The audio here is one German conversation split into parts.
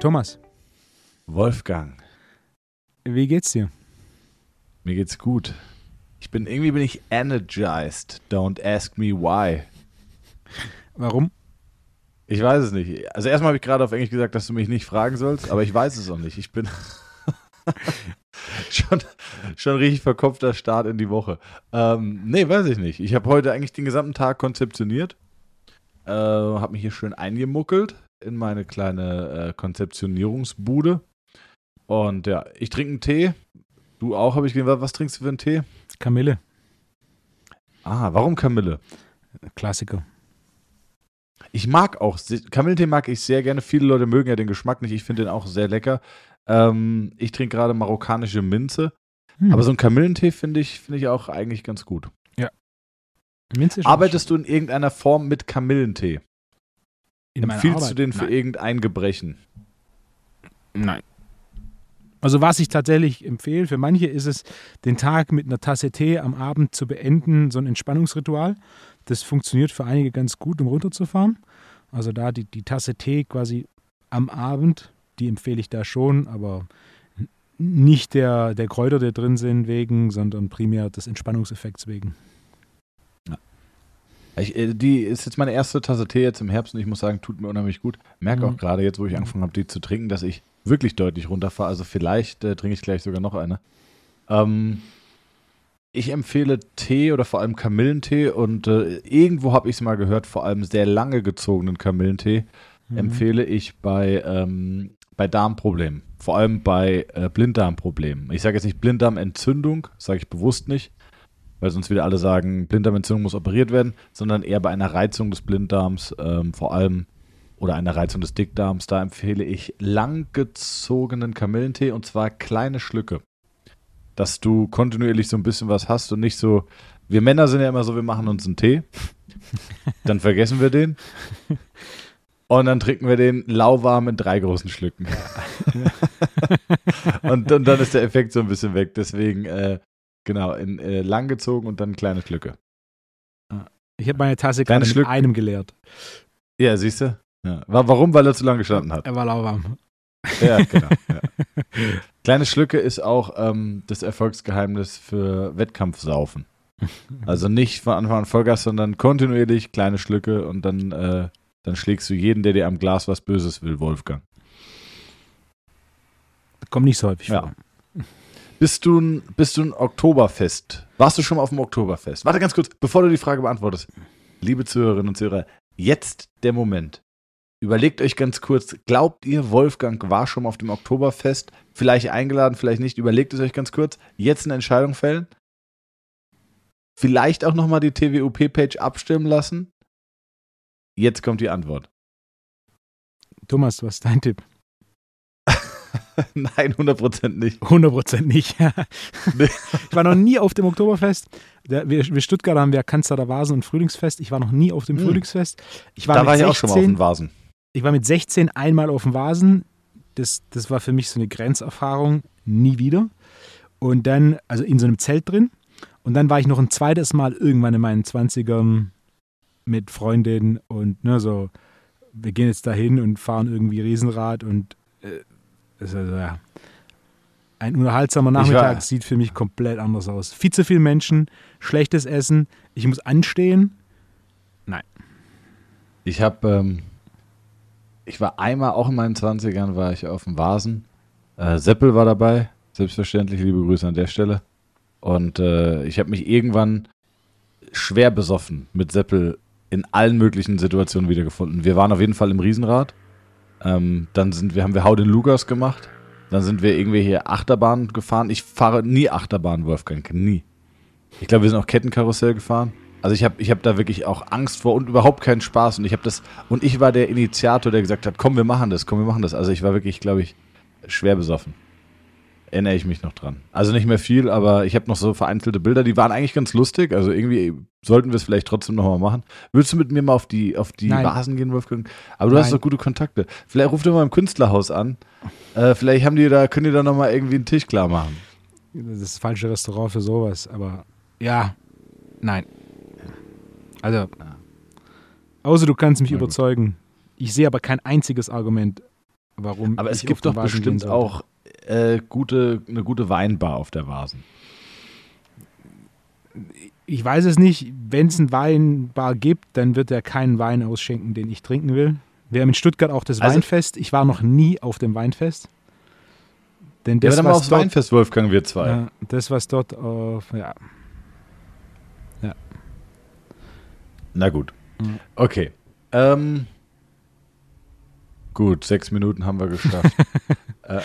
Thomas, Wolfgang, wie geht's dir? mir geht's gut. Ich bin irgendwie bin ich energized. Don't ask me why. Warum? Ich weiß es nicht. Also erstmal habe ich gerade auf Englisch gesagt, dass du mich nicht fragen sollst, aber ich weiß es auch nicht. Ich bin schon, schon richtig verkopfter Start in die Woche. Ähm, nee, weiß ich nicht. Ich habe heute eigentlich den gesamten Tag konzeptioniert. Äh, habe mich hier schön eingemuckelt in meine kleine äh, Konzeptionierungsbude. Und ja, ich trinke einen Tee. Du auch, habe ich gesehen. Was, trinkst du für einen Tee? Kamille, Ah, warum Kamille? Klassiker. Ich mag auch, Kamillentee mag ich sehr gerne. Viele Leute mögen ja den Geschmack nicht. Ich finde den auch sehr lecker. Ähm, ich trinke gerade marokkanische Minze. Hm. Aber so ein Kamillentee finde ich, finde ich auch eigentlich ganz gut. Minze ist schon Arbeitest du in irgendeiner Form mit Kamillentee? in Empfiehlst du den für Nein. irgendein Gebrechen? Nein. Also was ich tatsächlich empfehle, für manche ist es, den Tag mit einer Tasse Tee am Abend zu beenden, so ein Entspannungsritual. Das funktioniert für einige ganz gut, um runterzufahren. Also da die, die Tasse Tee quasi am Abend, die empfehle ich da schon, aber nicht der, der Kräuter, die drin sind, wegen, sondern primär des Entspannungseffekts wegen. Ich, äh, die ist jetzt meine erste Tasse Tee jetzt im Herbst und ich muss sagen, tut mir unheimlich gut. Merke Mhm. auch gerade jetzt, wo ich angefangen habe, die zu trinken, dass ich wirklich deutlich runterfahre. Also vielleicht äh, trinke ich gleich sogar noch eine. Ähm, ich empfehle Tee oder vor allem Kamillentee und äh, irgendwo habe ich es mal gehört, vor allem sehr lange gezogenen Kamillentee Mhm. empfehle ich bei, ähm, bei Darmproblemen. Vor allem bei äh, Blinddarmproblemen. Ich sage jetzt nicht Blinddarmentzündung, sage ich bewusst nicht, weil sonst wieder alle sagen, Blinddarmentzündung muss operiert werden, sondern eher bei einer Reizung des Blinddarms, ähm, vor allem oder einer Reizung des Dickdarms. Da empfehle ich langgezogenen Kamillentee und zwar kleine Schlücke. Dass du kontinuierlich so ein bisschen was hast und nicht so. Wir Männer sind ja immer so, wir machen uns einen Tee, dann vergessen wir den und dann trinken wir den lauwarm in drei großen Schlücken. und, und dann ist der Effekt so ein bisschen weg. Deswegen, äh, genau, in äh, langgezogen und dann kleine Schlücke. Ich habe meine Tasse gerade mit einem geleert. Ja, siehst du? Ja. Wa- Warum? Weil er zu lange gestanden hat. Er war lauwarm. Ja, genau. Ja. Kleine Schlücke ist auch ähm, das Erfolgsgeheimnis für Wettkampfsaufen. Also nicht von Anfang an Vollgas, sondern kontinuierlich kleine Schlücke und dann, äh, dann schlägst du jeden, der dir am Glas was Böses will, Wolfgang. Kommt nicht so häufig Ja. vor. Bist du, ein, bist du ein Oktoberfest? Warst du schon mal auf dem Oktoberfest? Warte ganz kurz, bevor du die Frage beantwortest. Liebe Zuhörerinnen und Zuhörer, jetzt der Moment. Überlegt euch ganz kurz, glaubt ihr, Wolfgang war schon mal auf dem Oktoberfest? Vielleicht eingeladen, vielleicht nicht. Überlegt es euch ganz kurz. Jetzt eine Entscheidung fällen. Vielleicht auch nochmal die TWUP-Page abstimmen lassen. Jetzt kommt die Antwort. Thomas, was ist dein Tipp? Nein, 100% nicht. 100% nicht. Ich war noch nie auf dem Oktoberfest. Der, wir, wir Stuttgarter haben ja Kanzler Vasen und Frühlingsfest. Ich war noch nie auf dem Hm. Frühlingsfest. Ich war, Da war ich 16, auch schon mal auf den Vasen. Ich war mit 16 einmal auf dem Vasen. Das, das war für mich so eine Grenzerfahrung. Nie wieder. Und dann, also in so einem Zelt drin. Und dann war ich noch ein zweites Mal irgendwann in meinen 20ern mit Freundinnen und ne, so, wir gehen jetzt dahin und fahren irgendwie Riesenrad und äh, also, ja. Ein unterhaltsamer Nachmittag sieht für mich komplett anders aus. Viel zu viele Menschen, schlechtes Essen, ich muss anstehen. Ich habe, ähm, ich war einmal, auch in meinen 20ern, war ich auf dem Vasen. Äh, Seppel war dabei, selbstverständlich, liebe Grüße an der Stelle. Und äh, ich habe mich irgendwann schwer besoffen mit Seppel in allen möglichen Situationen wiedergefunden. Wir waren auf jeden Fall im Riesenrad. Ähm, dann sind wir, haben wir Hau den Lugas gemacht. Dann sind wir irgendwie hier Achterbahn gefahren. Ich fahre nie Achterbahn, Wolfgang, nie. Ich glaube, wir sind auch Kettenkarussell gefahren. Also ich habe ich hab da wirklich auch Angst vor und überhaupt keinen Spaß. Und ich habe das, und ich war der Initiator, der gesagt hat, komm, wir machen das, komm, wir machen das. Also ich war wirklich, glaube ich, schwer besoffen. Erinnere ich mich noch dran. Also nicht mehr viel, aber ich habe noch so vereinzelte Bilder, die waren eigentlich ganz lustig. Also irgendwie sollten wir es vielleicht trotzdem nochmal machen. Willst du mit mir mal auf die, auf die Nein. Vasen gehen, Wolfgang? Aber du hast Nein. doch gute Kontakte. Vielleicht ruf doch mal im Künstlerhaus an. Äh, vielleicht haben die da, können die da nochmal irgendwie einen Tisch klar machen. Das ist das falsche Restaurant für sowas, aber ja, nein. Also, außer du kannst mich überzeugen. Ich sehe aber kein einziges Argument, warum. Aber es gibt doch bestimmt auch äh, gute, eine gute Weinbar auf der Vasen. Ich weiß es nicht. Wenn es ein Weinbar gibt, dann wird er keinen Wein ausschenken, den ich trinken will. Wir haben in Stuttgart auch das Also- Weinfest. Ich war noch nie auf dem Weinfest. Denn Ja, das, dann mal was aufs dort, Weinfest, Wolfgang, wir zwei. Ja, das, was dort, äh, ja, Na gut. Mhm. Okay. Ähm, gut, sechs Minuten haben wir geschafft. äh,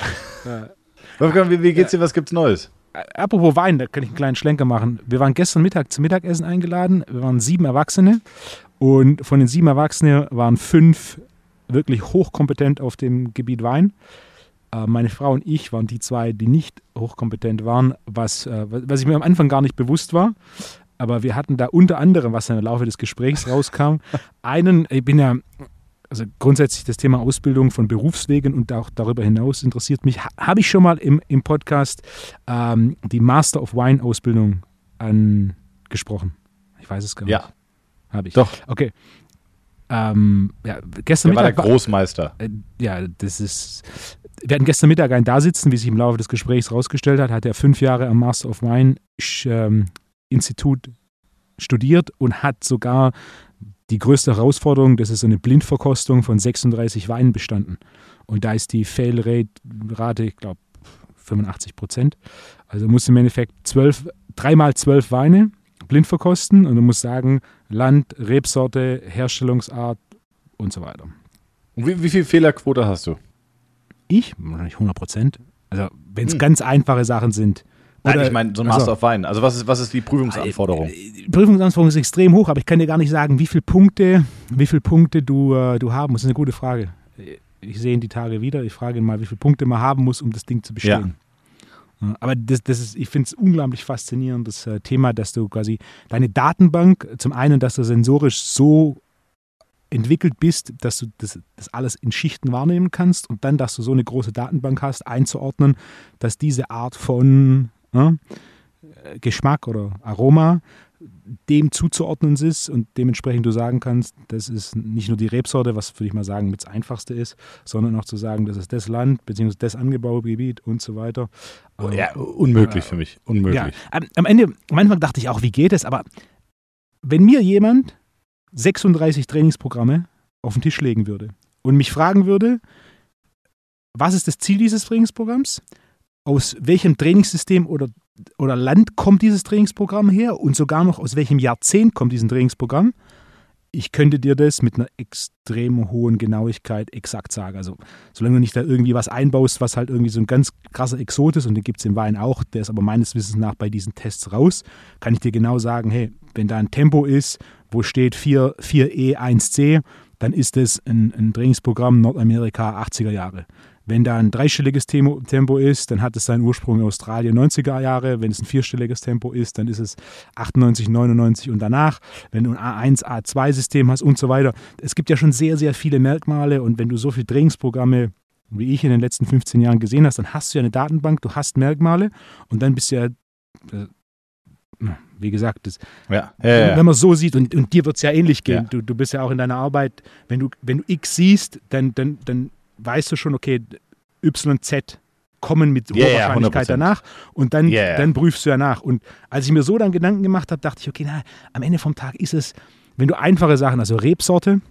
Wolfgang, wie, wie geht's dir? Was gibt's Neues? Apropos Wein, da kann ich einen kleinen Schlenker machen. Wir waren gestern Mittag zum Mittagessen eingeladen. Wir waren sieben Erwachsene und von den sieben Erwachsenen waren fünf wirklich hochkompetent auf dem Gebiet Wein. Äh, meine Frau und ich waren die zwei, die nicht hochkompetent waren, was, äh, was ich mir am Anfang gar nicht bewusst war. Aber wir hatten da unter anderem, was im Laufe des Gesprächs rauskam, einen, ich bin ja, also grundsätzlich das Thema Ausbildung von Berufswegen und auch darüber hinaus interessiert mich. Ha, Habe ich schon mal im, im Podcast ähm, die Master of Wine Ausbildung angesprochen? Ich weiß es gar nicht. Ja, Habe ich. doch. Okay. Ähm, ja, gestern Der war der Mittag Großmeister. äh, ja, das ist. Wir hatten gestern Mittag einen da sitzen, wie sich im Laufe des Gesprächs rausgestellt hat, hat er fünf Jahre am Master of Wine ähm, Institut studiert und hat sogar die größte Herausforderung, das ist eine Blindverkostung von 36 Weinen bestanden. Und da ist die Fail-Rate, ich glaube, 85 Prozent. Also du musst im Endeffekt zwölf, dreimal zwölf Weine blind verkosten und du musst sagen, Land, Rebsorte, Herstellungsart und so weiter. Und wie, wie viel Fehlerquote hast du? Ich? Wahrscheinlich 100 Prozent. Also, wenn es Hm. ganz einfache Sachen sind. Nein, Oder- ich meine, so ein. Master of Wine. Also was ist, was ist die Prüfungsanforderung? Die Prüfungsanforderung ist extrem hoch, aber ich kann dir gar nicht sagen, wie viele Punkte, wie viele Punkte du, äh, du haben musst. Das ist eine gute Frage. Ich sehe ihn die Tage wieder. Ich frage ihn mal, wie viele Punkte man haben muss, um das Ding zu bestehen. Ja, aber das, das ist, ich finde es unglaublich faszinierend, das äh, Thema, dass du quasi deine Datenbank, zum einen, dass du sensorisch so entwickelt bist, dass du das, das alles in Schichten wahrnehmen kannst und dann, dass du so eine große Datenbank hast, einzuordnen, dass diese Art von äh, Geschmack oder Aroma dem zuzuordnen ist und dementsprechend du sagen kannst, das ist nicht nur die Rebsorte, was würde ich mal sagen mit das Einfachste ist, sondern auch zu sagen, das ist das Land bzw. das Angebaugebiet und so weiter. Oh, Ähm, ja, unmöglich für mich. Unmöglich. ja, am, am Ende, am Anfang dachte ich auch, wie geht es? Aber wenn mir jemand 36 Trainingsprogramme auf den Tisch legen würde und mich fragen würde, was ist das Ziel dieses Trainingsprogramms? Aus welchem Trainingssystem oder, oder Land kommt dieses Trainingsprogramm her und sogar noch aus welchem Jahrzehnt kommt dieses Trainingsprogramm? Ich könnte dir das mit einer extrem hohen Genauigkeit exakt sagen. Also, solange du nicht da irgendwie was einbaust, was halt irgendwie so ein ganz krasser Exot ist, und den gibt es im Wein auch, der ist aber meines Wissens nach bei diesen Tests raus, kann ich dir genau sagen, hey, wenn da ein Tempo ist, wo steht 4, 4E1C, dann ist das ein, ein Trainingsprogramm Nordamerika 80er Jahre. Wenn da ein dreistelliges Tempo, ist, dann hat es seinen Ursprung in Australien 90er Jahre. Wenn es ein vierstelliges Tempo ist, dann ist es 98, 99 und danach. Wenn du ein A1, A2-System hast und so weiter. Es gibt ja schon sehr, sehr viele Merkmale und wenn du so viele Trainingsprogramme wie ich in den letzten 15 Jahren gesehen hast, dann hast du ja eine Datenbank, du hast Merkmale und dann bist du ja, äh, wie gesagt, das, Ja. Ja, ja, wenn man so sieht, und, und dir wird es ja ähnlich gehen, du, du bist ja auch in deiner Arbeit, wenn du, wenn du X siehst, dann, dann, dann weißt du schon, okay, Y, Z kommen mit hoher Wahrscheinlichkeit 100%. danach und dann, ja. dann prüfst du ja nach. Und als ich mir so dann Gedanken gemacht habe, dachte ich, okay, na, am Ende vom Tag ist es, wenn du einfache Sachen, also Rebsorte,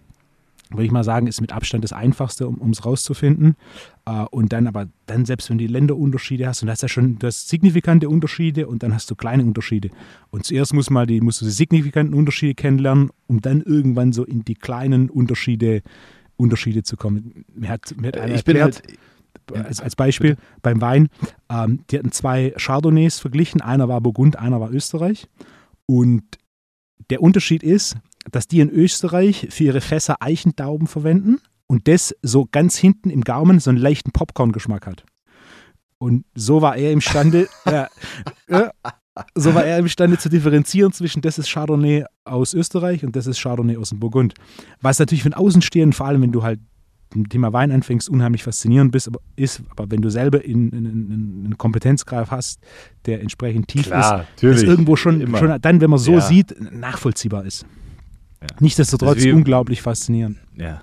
würde ich mal sagen, ist mit Abstand das Einfachste, um es rauszufinden. Äh, und dann aber, dann selbst wenn du die Länderunterschiede hast, und da hast ja schon, du hast signifikante Unterschiede und dann hast du kleine Unterschiede. Und zuerst muss mal die, musst du die signifikanten Unterschiede kennenlernen, um dann irgendwann so in die kleinen Unterschiede, Unterschiede zu kommen. Mir hat, mir hat einer Ich bin erklärt, halt. Als, als Beispiel beim Wein, ähm, die hatten zwei Chardonnays verglichen, einer war Burgund, einer war Österreich. Und der Unterschied ist, dass die in Österreich für ihre Fässer Eichentauben verwenden und das so ganz hinten im Gaumen so einen leichten Popcorn-Geschmack hat. Und so war er imstande, ja, ja, so war er imstande zu differenzieren zwischen das ist Chardonnay aus Österreich und das ist Chardonnay aus dem Burgund. Was natürlich von Außenstehenden, vor allem wenn du halt dem Thema Wein anfängst, unheimlich faszinierend bist, aber ist, aber wenn du selber in, in, in, einen Kompetenzgrad hast, der entsprechend tief Klar, ist, ist irgendwo schon, Immer. schon dann, wenn man so Ja. sieht, nachvollziehbar ist. Ja. Nichtsdestotrotz wie- unglaublich faszinierend. Ja.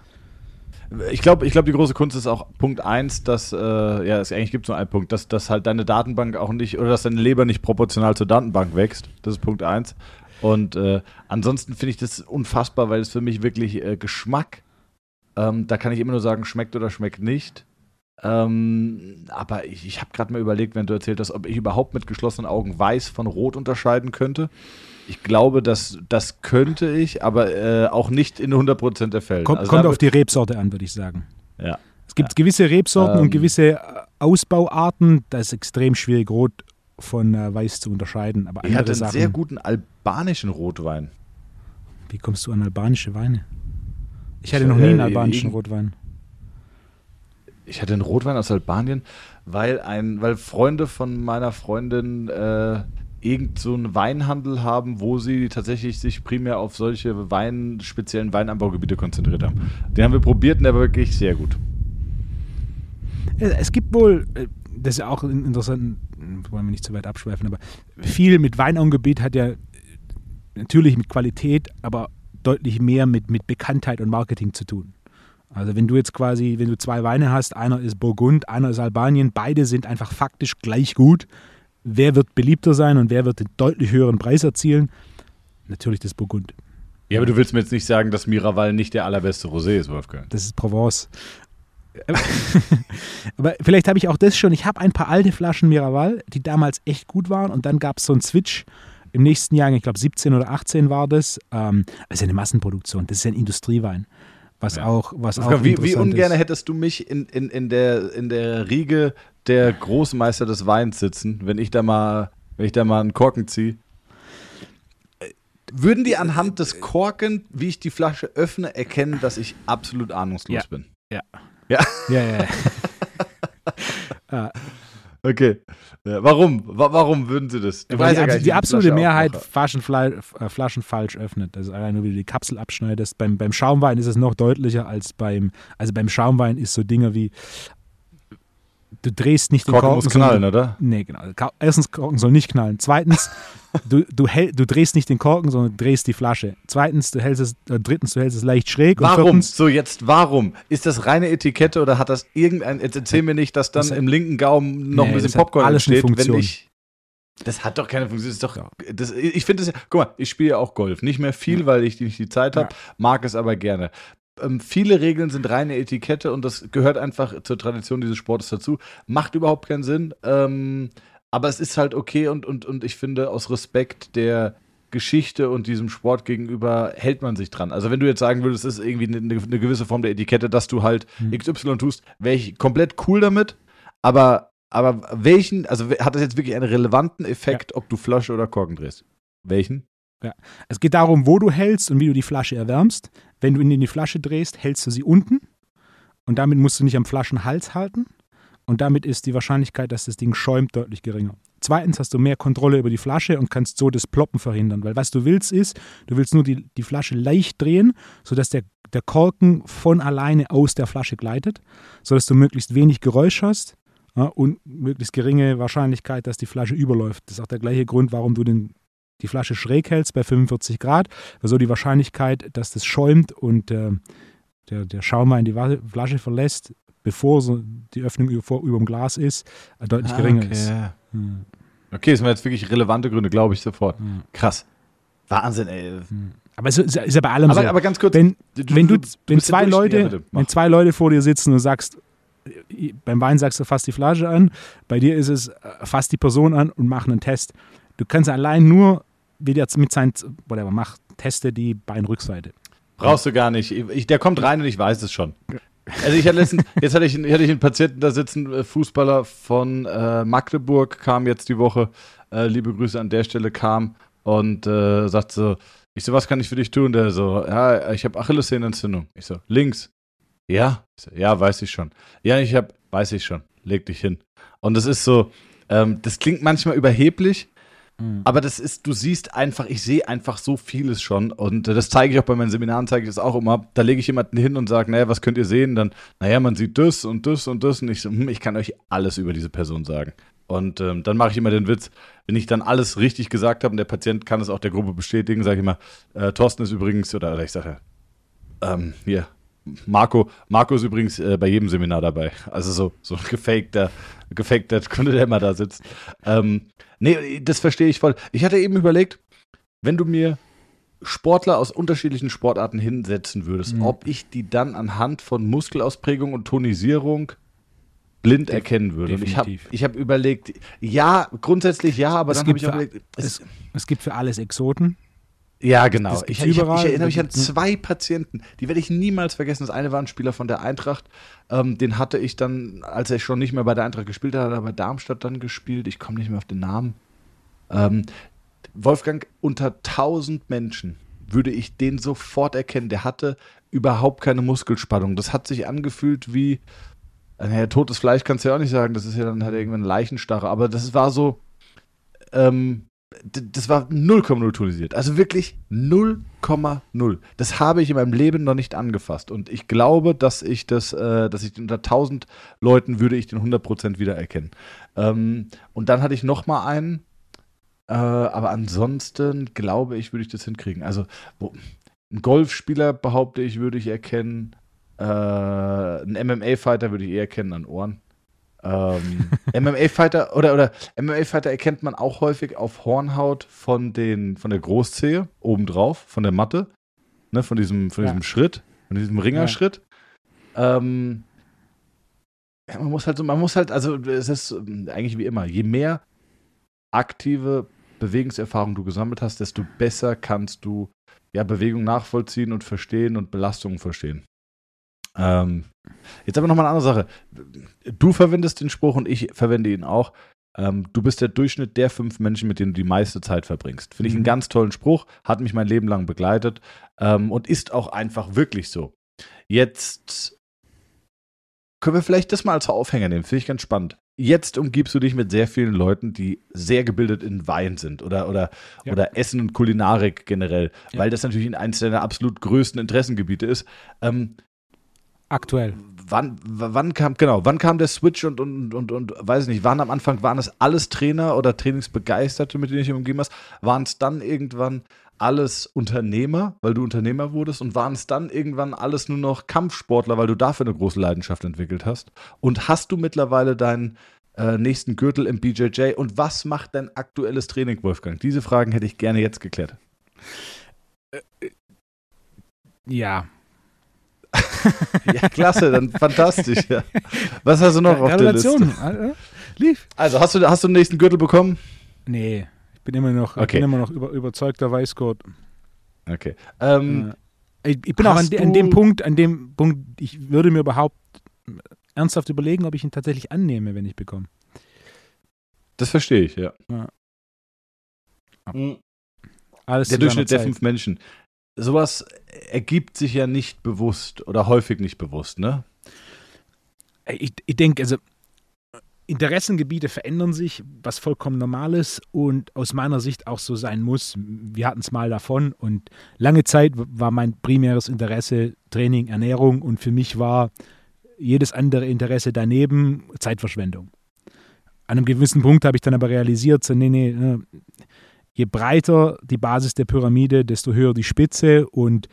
Ich glaube, ich glaub, die große Kunst ist auch Punkt eins, dass, äh, ja, es eigentlich gibt es nur einen Punkt, dass, dass halt deine Datenbank auch nicht, oder dass deine Leber nicht proportional zur Datenbank wächst. Das ist Punkt eins. Und äh, ansonsten finde ich das unfassbar, weil es für mich wirklich äh, Geschmack, ähm, da kann ich immer nur sagen, schmeckt oder schmeckt nicht. Ähm, aber ich, ich habe gerade mal überlegt, wenn du erzählt hast, ob ich überhaupt mit geschlossenen Augen weiß von rot unterscheiden könnte. Ich glaube, dass das könnte ich, aber äh, auch nicht in 100% der Fälle. Kommt, Also kommt auf die Rebsorte an, würde ich sagen. Ja. Es gibt gewisse Rebsorten Ähm. und gewisse äh, Ausbauarten, da ist extrem schwierig, Rot von äh, Weiß zu unterscheiden. Aber Ich hatte andere einen Sachen, sehr guten albanischen Rotwein. wie kommst du an albanische Weine? Ich hatte noch nie einen albanischen Rotwein. Ich hatte einen Rotwein aus Albanien, weil ein, weil Freunde von meiner Freundin äh, irgend so einen Weinhandel haben, wo sie tatsächlich sich primär auf solche Wein, speziellen Weinanbaugebiete konzentriert haben. Den haben wir probiert und der war wirklich sehr gut. Äh, Es gibt wohl, äh, das ist ja auch in- interessant, äh, wollen wir nicht zu weit abschweifen, aber viel mit Weinangebiet hat ja äh, natürlich mit Qualität, aber deutlich mehr mit, mit Bekanntheit und Marketing zu tun. Also wenn du jetzt quasi, wenn du zwei Weine hast, einer ist Burgund, einer ist Albanien, beide sind einfach faktisch gleich gut. Wer wird beliebter sein und wer wird den deutlich höheren Preis erzielen? Natürlich das Burgund. Ja, aber du willst mir jetzt nicht sagen, dass Miraval nicht der allerbeste Rosé ist, Wolfgang. Das ist Provence. Aber vielleicht habe ich auch das schon. Ich habe ein paar alte Flaschen Miraval, die damals echt gut waren. Und dann gab es so einen Switch im nächsten Jahr, ich glaube 17 oder 18 war das. Ähm, das ist ja eine Massenproduktion. Das ist ein Industriewein. Was Ja. auch, was auch wie, wie ungern hättest du mich in, in, in, der, in der Riege der Großmeister des Weins sitzen, wenn ich da mal, wenn ich da mal einen Korken ziehe? Würden die anhand des Korken, wie ich die Flasche öffne, erkennen, dass ich absolut ahnungslos Ja. bin? Ja. Ja. Ja, ja, ja. Okay. Ja, warum? Wa warum würden sie das? Weil weißt die, ja die wie absolute Flasche Mehrheit. Flaschen, fla- äh, Flaschen falsch öffnet. Das ist allein nur, wie du die Kapsel abschneidest. Beim, beim Schaumwein ist es noch deutlicher als beim, also beim Schaumwein ist so Dinge wie, du drehst nicht den Korken Korken. muss sondern knallen, du- oder? Nee, genau. Ka- Erstens, Korken soll nicht knallen. Zweitens, du, du, häll, du drehst nicht den Korken, sondern drehst die Flasche. Zweitens, du hältst es, äh, drittens, du hältst es leicht schräg. Und Warum? viertens, So, jetzt warum? Ist das reine Etikette oder hat das irgendein. Jetzt erzähl mir nicht, dass dann Das im linken Gaumen noch Nee, ein bisschen Popcorn alles entsteht, wenn ich. Das hat doch keine Funktion. Das ist doch, Ja. das, ich finde es ja. Guck mal, ich spiele ja auch Golf. Nicht mehr viel, weil ich nicht die Zeit habe, Ja. mag es aber gerne. Ähm, viele Regeln sind reine Etikette und das gehört einfach zur Tradition dieses Sportes dazu. Macht überhaupt keinen Sinn. Ähm, aber es ist halt okay und, und, und ich finde, aus Respekt der Geschichte und diesem Sport gegenüber hält man sich dran. Also wenn du jetzt sagen würdest, es ist irgendwie eine, eine gewisse Form der Etikette, dass du halt Hm. XY tust, wäre ich komplett cool damit. Aber, aber welchen, also hat das jetzt wirklich einen relevanten Effekt, ob du Flasche oder Korken drehst? Welchen? Es geht darum, wo du hältst und wie du die Flasche erwärmst. Wenn du ihn in die Flasche drehst, hältst du sie unten. Und damit musst du nicht am Flaschenhals halten. Und damit ist die Wahrscheinlichkeit, dass das Ding schäumt, deutlich geringer. Zweitens hast du mehr Kontrolle über die Flasche und kannst so das Ploppen verhindern. Weil was du willst ist, du willst nur die, die Flasche leicht drehen, sodass der, der Korken von alleine aus der Flasche gleitet, sodass du möglichst wenig Geräusch hast ja, und möglichst geringe Wahrscheinlichkeit, dass die Flasche überläuft. Das ist auch der gleiche Grund, warum du den, die Flasche schräg hältst bei 45 Grad. Also die Wahrscheinlichkeit, dass das schäumt und äh, der, der Schaumwein die Wa- Flasche verlässt, bevor so die Öffnung über, über dem Glas ist, äh, deutlich Ah, geringer okay. ist. Hm, Okay, das sind jetzt wirklich relevante Gründe, glaube ich sofort. hm, Krass. Wahnsinn, ey. hm. Aber es ist, ist ja bei allem Aber, so. aber ganz kurz, wenn, wenn, du, wenn, bist ja zwei Leute, Ja, wenn zwei Leute vor dir sitzen und sagst, äh, beim Wein sagst du, fass die Flasche an, bei dir ist es, äh, fass die Person an und mach einen Test. Du kannst allein nur, wie der jetzt mit seinen, whatever, mach, teste die Beinrückseite. Brauchst du gar nicht. Ich, der kommt rein und ich weiß es schon. Also ich hatte letztens, jetzt hatte ich, hatte ich einen Patienten da sitzen, äh, Fußballer von äh, Magdeburg, kam jetzt die Woche, äh, liebe Grüße an der Stelle, kam und äh, sagt so, ich so, was kann ich für dich tun? Der so, ja, ich habe Achillessehnenentzündung. Ich so, links. Ja? So, ja, weiß ich schon. Ja, ich habe, weiß ich schon. Leg dich hin. Und das ist so, ähm, das klingt manchmal überheblich, aber das ist, du siehst einfach, ich sehe einfach so vieles schon. Und das zeige ich auch bei meinen Seminaren, zeige ich das auch immer. Da lege ich jemanden hin und sage, naja, was könnt ihr sehen? Dann, naja, man sieht das und das und das. Und ich so, hm, ich kann euch alles über diese Person sagen. Und ähm, dann mache ich immer den Witz, wenn ich dann alles richtig gesagt habe und der Patient kann es auch der Gruppe bestätigen, sage ich immer, äh, Thorsten ist übrigens, oder, oder ich sage, ähm, hier, Marco, Marco ist übrigens äh, bei jedem Seminar dabei. Also so, so ein gefakter, gefakter Kunde, der immer da sitzt. Ähm, nee, das verstehe ich voll. Ich hatte eben überlegt, wenn du mir Sportler aus unterschiedlichen Sportarten hinsetzen würdest, mhm. ob ich die dann anhand von Muskelausprägung und Tonisierung blind De erkennen würde. Definitiv. Und ich habe hab überlegt, ja, grundsätzlich ja, aber es dann habe ich auch überlegt, es, es, gibt für alles Exoten. Ja, genau. Ich, ich, ich, erinnere mich an zwei Patienten, die werde ich niemals vergessen. Das eine war ein Spieler von der Eintracht. Ähm, den hatte ich dann, als er schon nicht mehr bei der Eintracht gespielt hat, hat er bei Darmstadt dann gespielt. Ich komme nicht mehr auf den Namen. Ähm, Wolfgang, unter 1000 Menschen würde ich den sofort erkennen. Der hatte überhaupt keine Muskelspannung. Das hat sich angefühlt wie, naja, totes Fleisch kannst du ja auch nicht sagen, das ist ja dann halt irgendwann Leichenstarre, aber das war so, ähm, das war 0,0 tonisiert. Also wirklich 0,0. Das habe ich in meinem Leben noch nicht angefasst. Und ich glaube, dass ich das, äh, dass ich unter 1000 Leuten würde ich den 100% wiedererkennen. Ähm, und dann hatte ich noch mal einen, äh, aber ansonsten glaube ich, würde ich das hinkriegen. Also, wo, ein Golfspieler behaupte ich, würde ich erkennen. Äh, ein MMA-Fighter würde ich eher kennen an Ohren. Ähm, MMA-Fighter oder, oder MMA-Fighter erkennt man auch häufig auf Hornhaut von, den, von der Großzehe obendrauf, von der Matte, ne, von diesem, von ja. diesem Schritt, von diesem Ringerschritt. Ja. Ähm, ja, man muss halt so, man muss halt, also es ist eigentlich wie immer, je mehr aktive Bewegungserfahrung du gesammelt hast, desto besser kannst du ja Bewegung nachvollziehen und verstehen und Belastungen verstehen. Ähm, jetzt aber nochmal eine andere Sache. Du verwendest den Spruch und ich verwende ihn auch. Ähm, du bist der Durchschnitt der fünf Menschen, mit denen du die meiste Zeit verbringst. Finde ich einen mhm. ganz tollen Spruch, hat mich mein Leben lang begleitet ähm, und ist auch einfach wirklich so. Jetzt können wir vielleicht das mal als Aufhänger nehmen, finde ich ganz spannend jetzt umgibst du dich mit sehr vielen Leuten, die sehr gebildet in Wein sind oder, oder, ja. oder Essen und Kulinarik generell, ja. weil das natürlich eines deiner absolut größten Interessengebiete ist. Ähm, Aktuell. Wann, wann kam, genau, wann kam der Switch und, und, und, und weiß nicht, waren am Anfang, waren es alles Trainer oder Trainingsbegeisterte, mit denen ich umgeben hast? Waren es dann irgendwann alles Unternehmer, weil du Unternehmer wurdest und waren es dann irgendwann alles nur noch Kampfsportler, weil du dafür eine große Leidenschaft entwickelt hast? Und hast du mittlerweile deinen äh, nächsten Gürtel im BJJ und was macht dein aktuelles Training, Wolfgang? Diese Fragen hätte ich gerne jetzt geklärt. Äh, äh ja. ja, klasse, dann fantastisch. Ja. Was hast du noch auf der Liste? Äh, Lief. Also, hast du, hast du den nächsten Gürtel bekommen? Nee bin immer noch, okay. bin immer noch über, überzeugter Weißgurt. Okay. Ähm, äh, ich, ich, bin auch an, an, dem Punkt, an dem Punkt, ich würde mir überhaupt ernsthaft überlegen, ob ich ihn tatsächlich annehme, wenn ich bekomme. Das verstehe ich, ja. ja. Mhm. Der Durchschnitt der fünf Menschen. Sowas ergibt sich ja nicht bewusst oder häufig nicht bewusst, ne? Ich, ich denke, also Interessengebiete verändern sich, was vollkommen normal ist und aus meiner Sicht auch so sein muss. Wir hatten es mal davon und lange Zeit war mein primäres Interesse Training, Ernährung und für mich war jedes andere Interesse daneben Zeitverschwendung. An einem gewissen Punkt habe ich dann aber realisiert, so, nee, nee, äh, je breiter die Basis der Pyramide, desto höher die Spitze und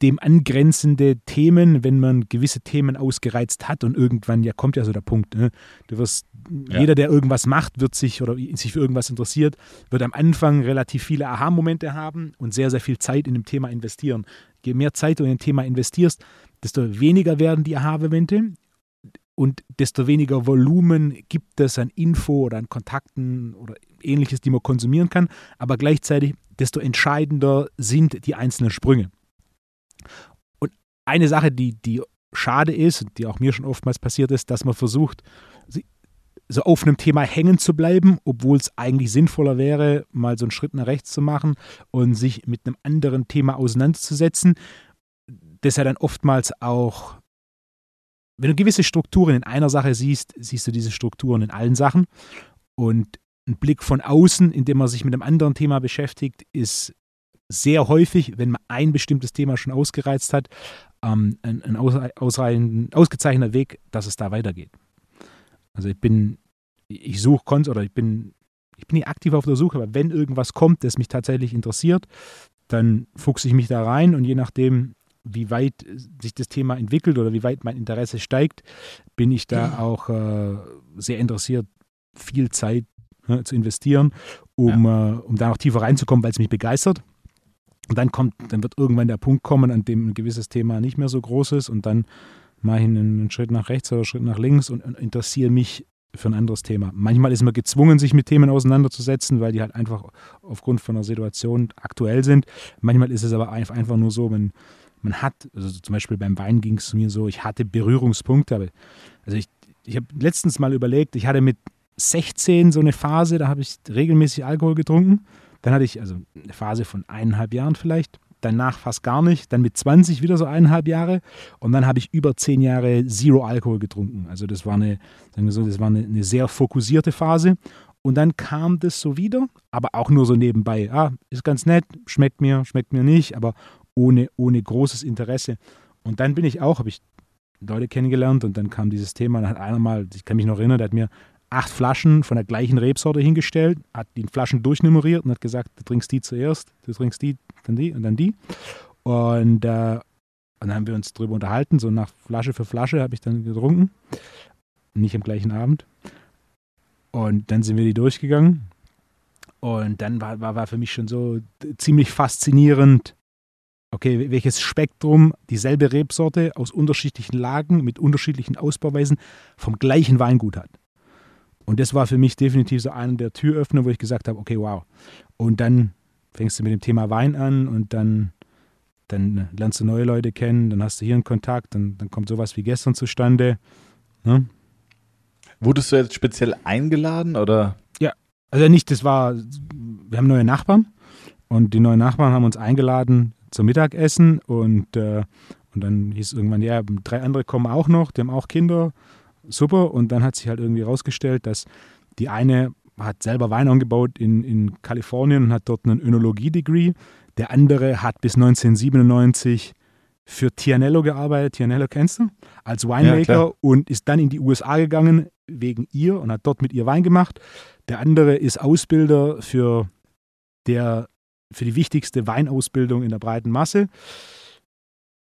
dem angrenzende Themen, wenn man gewisse Themen ausgereizt hat und irgendwann, ja, kommt ja so der Punkt, ne? du wirst, ja. jeder, der irgendwas macht, wird sich oder sich für irgendwas interessiert, wird am Anfang relativ viele Aha-Momente haben und sehr, sehr viel Zeit in dem Thema investieren. Je mehr Zeit du in ein Thema investierst, desto weniger werden die Aha-Momente und desto weniger Volumen gibt es an Info oder an Kontakten oder ähnliches, die man konsumieren kann, aber gleichzeitig desto entscheidender sind die einzelnen Sprünge. Und eine Sache, die, die schade ist, die auch mir schon oftmals passiert ist, dass man versucht, so auf einem Thema hängen zu bleiben, obwohl es eigentlich sinnvoller wäre, mal so einen Schritt nach rechts zu machen und sich mit einem anderen Thema auseinanderzusetzen. Das ja dann oftmals auch, wenn du gewisse Strukturen in einer Sache siehst, siehst du diese Strukturen in allen Sachen. Und ein Blick von außen, indem man sich mit einem anderen Thema beschäftigt, ist sehr häufig, wenn man ein bestimmtes Thema schon ausgereizt hat, ähm, ein, ein ausgezeichneter Weg, dass es da weitergeht. Also ich bin, ich suche Konz oder ich bin, ich bin nicht aktiv auf der Suche, aber wenn irgendwas kommt, das mich tatsächlich interessiert, dann fuchse ich mich da rein und je nachdem, wie weit sich das Thema entwickelt oder wie weit mein Interesse steigt, bin ich da auch äh, sehr interessiert, viel Zeit äh, zu investieren, um, ja. äh, um da noch tiefer reinzukommen, weil es mich begeistert. Und dann kommt, dann wird irgendwann der Punkt kommen, an dem ein gewisses Thema nicht mehr so groß ist und dann mache ich einen Schritt nach rechts oder einen Schritt nach links und, und interessiere mich für ein anderes Thema. Manchmal ist man gezwungen, sich mit Themen auseinanderzusetzen, weil die halt einfach aufgrund von der Situation aktuell sind. Manchmal ist es aber einfach nur so, man, man hat, also zum Beispiel beim Wein ging es mir so, ich hatte Berührungspunkte. Also ich, ich habe letztens mal überlegt, ich hatte mit 16 so eine Phase, da habe ich regelmäßig Alkohol getrunken. Dann hatte ich also eine Phase von eineinhalb Jahren vielleicht, danach fast gar nicht, dann mit 20 wieder so eineinhalb Jahre und dann habe ich über zehn Jahre Zero Alkohol getrunken. Also das war eine, sagen wir so, das war eine, eine sehr fokussierte Phase und dann kam das so wieder, aber auch nur so nebenbei. Ah, ist ganz nett, schmeckt mir, schmeckt mir nicht, aber ohne, ohne großes Interesse. Und dann bin ich auch, habe ich Leute kennengelernt und dann kam dieses Thema, dann hat einer mal, ich kann mich noch erinnern, der hat mir acht Flaschen von der gleichen Rebsorte hingestellt, hat die Flaschen durchnummeriert und hat gesagt, du trinkst die zuerst, du trinkst die, dann die und dann die. Und, äh, und dann haben wir uns darüber unterhalten, so nach Flasche für Flasche habe ich dann getrunken. Nicht am gleichen Abend. Und dann sind wir die durchgegangen. Und dann war, war, war für mich schon so ziemlich faszinierend, okay, welches Spektrum dieselbe Rebsorte aus unterschiedlichen Lagen mit unterschiedlichen Ausbauweisen vom gleichen Weingut hat. Und das war für mich definitiv so einer der Türöffner, wo ich gesagt habe, okay, wow. Und dann fängst du mit dem Thema Wein an und dann, dann lernst du neue Leute kennen, dann hast du hier einen Kontakt, dann, dann kommt sowas wie gestern zustande. Ne? Wurdest du jetzt speziell eingeladen oder? Ja, also nicht, das war, wir haben neue Nachbarn und die neuen Nachbarn haben uns eingeladen zum Mittagessen und, äh, und dann hieß irgendwann, ja, drei andere kommen auch noch, die haben auch Kinder super. Und dann hat sich halt irgendwie herausgestellt, dass die eine hat selber Wein angebaut in, in Kalifornien und hat dort einen Önologie-Degree. Der andere hat bis 1997 für Tianello gearbeitet. Tianello kennst du? Als Winemaker ja, und ist dann in die USA gegangen wegen ihr und hat dort mit ihr Wein gemacht. Der andere ist Ausbilder für, der, für die wichtigste Weinausbildung in der breiten Masse.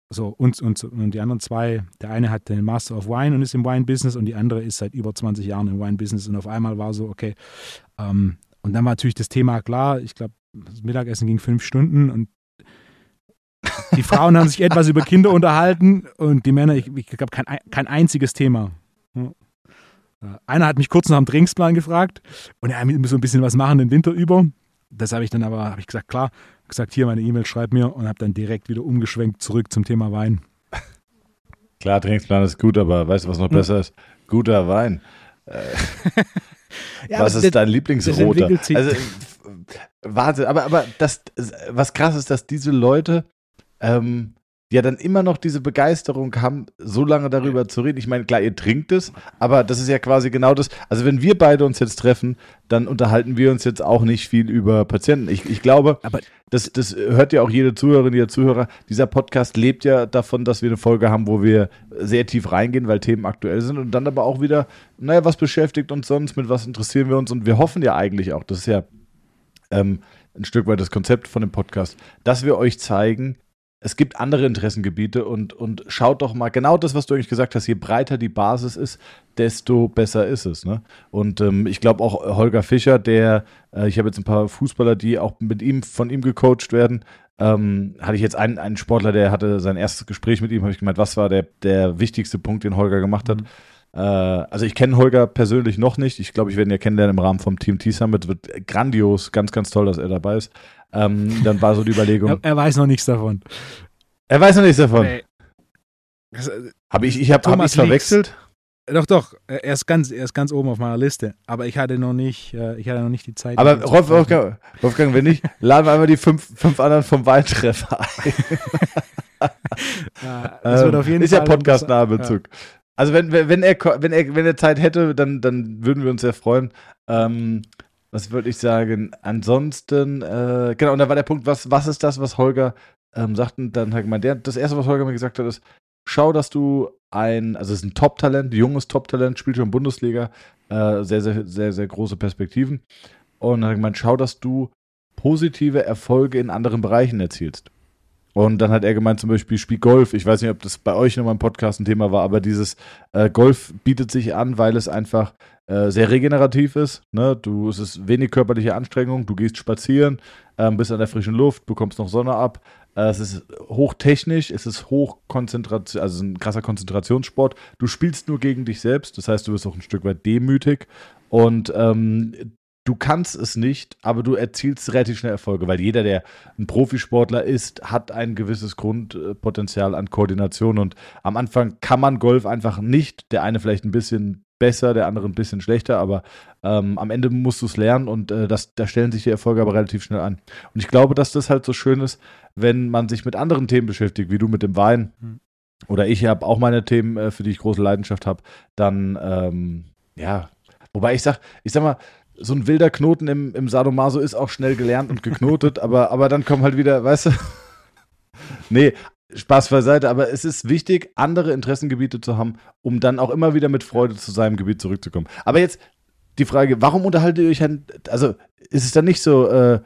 So, und, und, und die anderen zwei, der eine hat den Master of Wine und ist im Wine-Business und die andere ist seit über 20 Jahren im Wine-Business und auf einmal war so, okay, ähm, und dann war natürlich das Thema klar, ich glaube, das Mittagessen ging fünf Stunden und die Frauen haben sich etwas über Kinder unterhalten und die Männer, ich, ich glaube, kein, kein einziges Thema. Ja. Äh, einer hat mich kurz nach dem Trinksplan gefragt und er muss so ein bisschen was machen den Winter über. Das habe ich dann aber, habe ich gesagt, klar, gesagt, hier meine E-Mail, schreib mir und habe dann direkt wieder umgeschwenkt zurück zum Thema Wein. Klar, Trainingsplan ist gut, aber weißt du, was noch hm. besser ist? Guter Wein. Äh, ja, was ist das, dein Lieblingsroter? Also, warte, aber, aber das, was krass ist, dass diese Leute ähm, ja dann immer noch diese Begeisterung haben, so lange darüber zu reden. Ich meine, klar, ihr trinkt es, aber das ist ja quasi genau das. Also wenn wir beide uns jetzt treffen, dann unterhalten wir uns jetzt auch nicht viel über Patienten. Ich, ich glaube, aber das, das hört ja auch jede Zuhörerin, jeder Zuhörer. Dieser Podcast lebt ja davon, dass wir eine Folge haben, wo wir sehr tief reingehen, weil Themen aktuell sind und dann aber auch wieder, naja, was beschäftigt uns sonst, mit was interessieren wir uns und wir hoffen ja eigentlich auch, das ist ja ähm, ein Stück weit das Konzept von dem Podcast, dass wir euch zeigen, es gibt andere Interessengebiete und, und schaut doch mal, genau das, was du eigentlich gesagt hast, je breiter die Basis ist, desto besser ist es. Ne? Und ähm, ich glaube auch Holger Fischer, der, äh, ich habe jetzt ein paar Fußballer, die auch mit ihm, von ihm gecoacht werden, ähm, hatte ich jetzt einen, einen Sportler, der hatte sein erstes Gespräch mit ihm, habe ich gemeint, was war der, der wichtigste Punkt, den Holger gemacht hat. Mhm. Äh, also ich kenne Holger persönlich noch nicht. Ich glaube, ich werde ihn ja kennenlernen im Rahmen vom Team T-Summit. Wird grandios, ganz, ganz toll, dass er dabei ist. Ähm, dann war so die Überlegung. er, er, weiß noch nichts davon. Er weiß noch nichts davon. Nee. Äh, habe ich, ich habe hab verwechselt? Doch, doch, er ist, ganz, er ist ganz oben auf meiner Liste. Aber ich hatte noch nicht, äh, ich hatte noch nicht die Zeit. Aber Rolf, Wolfgang, Wolfgang, wenn nicht, laden wir einmal die fünf, fünf anderen vom Weintreffer ein. ja, das wird auf jeden ist Fall ja Podcast-naher Bezug. Ja. Also wenn, wenn, er, wenn, er, wenn er Zeit hätte, dann, dann würden wir uns sehr freuen. Ähm, was würde ich sagen? Ansonsten, äh, genau, und da war der Punkt, was, was ist das, was Holger ähm, sagt? Und dann hat gemeint, der, das erste, was Holger mir gesagt hat, ist, schau, dass du ein, also es ist ein Top-Talent, junges Top-Talent, spielt schon Bundesliga, äh, sehr, sehr, sehr, sehr große Perspektiven. und hat gemeint, schau, dass du positive Erfolge in anderen Bereichen erzielst. Und dann hat er gemeint, zum Beispiel Spiel Golf. Ich weiß nicht, ob das bei euch nochmal im Podcast ein Thema war, aber dieses äh, Golf bietet sich an, weil es einfach äh, sehr regenerativ ist. Ne? Du, es ist wenig körperliche Anstrengung, du gehst spazieren, ähm, bist an der frischen Luft, bekommst noch Sonne ab. Äh, es ist hochtechnisch, es ist hochkonzentration, also ein krasser Konzentrationssport. Du spielst nur gegen dich selbst, das heißt, du bist auch ein Stück weit demütig. Und ähm, du kannst es nicht, aber du erzielst relativ schnell Erfolge, weil jeder, der ein Profisportler ist, hat ein gewisses Grundpotenzial an Koordination und am Anfang kann man Golf einfach nicht, der eine vielleicht ein bisschen besser, der andere ein bisschen schlechter, aber ähm, am Ende musst du es lernen und äh, das, da stellen sich die Erfolge aber relativ schnell an. Und ich glaube, dass das halt so schön ist, wenn man sich mit anderen Themen beschäftigt, wie du mit dem Wein. Hm. Oder ich habe auch meine Themen, äh, für die ich große Leidenschaft habe, dann ähm, ja, wobei ich sag, ich sag mal, so ein wilder Knoten im, im Sadomaso ist auch schnell gelernt und geknotet, aber, aber dann kommen halt wieder, weißt du. nee, Spaß beiseite, aber es ist wichtig, andere Interessengebiete zu haben, um dann auch immer wieder mit Freude zu seinem Gebiet zurückzukommen. Aber jetzt die Frage, warum unterhaltet ihr euch, also ist es dann nicht so, äh,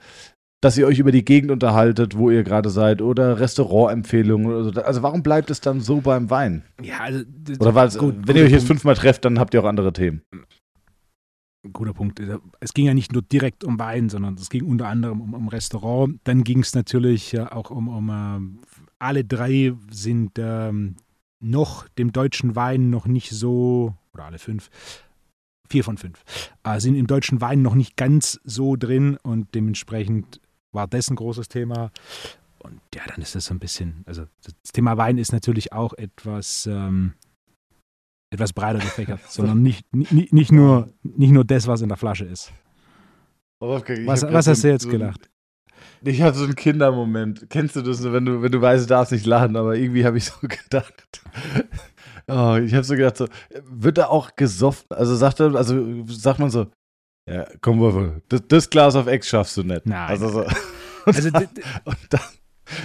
dass ihr euch über die Gegend unterhaltet, wo ihr gerade seid, oder Restaurantempfehlungen oder so. Also warum bleibt es dann so beim Wein? Ja, also, oder weil gut, wenn ihr euch jetzt fünfmal trefft, dann habt ihr auch andere Themen. Guter Punkt. Es ging ja nicht nur direkt um Wein, sondern es ging unter anderem um, um Restaurant. Dann ging es natürlich auch um, um äh, alle drei sind ähm, noch dem deutschen Wein noch nicht so, oder alle fünf, vier von fünf, äh, sind im deutschen Wein noch nicht ganz so drin und dementsprechend war das ein großes Thema. Und ja, dann ist das so ein bisschen, also das Thema Wein ist natürlich auch etwas, ähm, etwas breiter gefächert, sondern nicht, nicht, nicht, nur, nicht nur das, was in der Flasche ist. Okay, was, was hast du jetzt so gelacht? Ich hatte so einen Kindermoment. Kennst du das, wenn du, wenn du weißt, du darfst nicht lachen, aber irgendwie habe ich so gedacht. Oh, ich habe so gedacht, so, wird da auch gesoffen? Also sagt er, also sagt man so, ja, komm, Würfel, das, das, Glas auf Ex schaffst du nicht. Nein. Also so. Und, also, dann, und dann,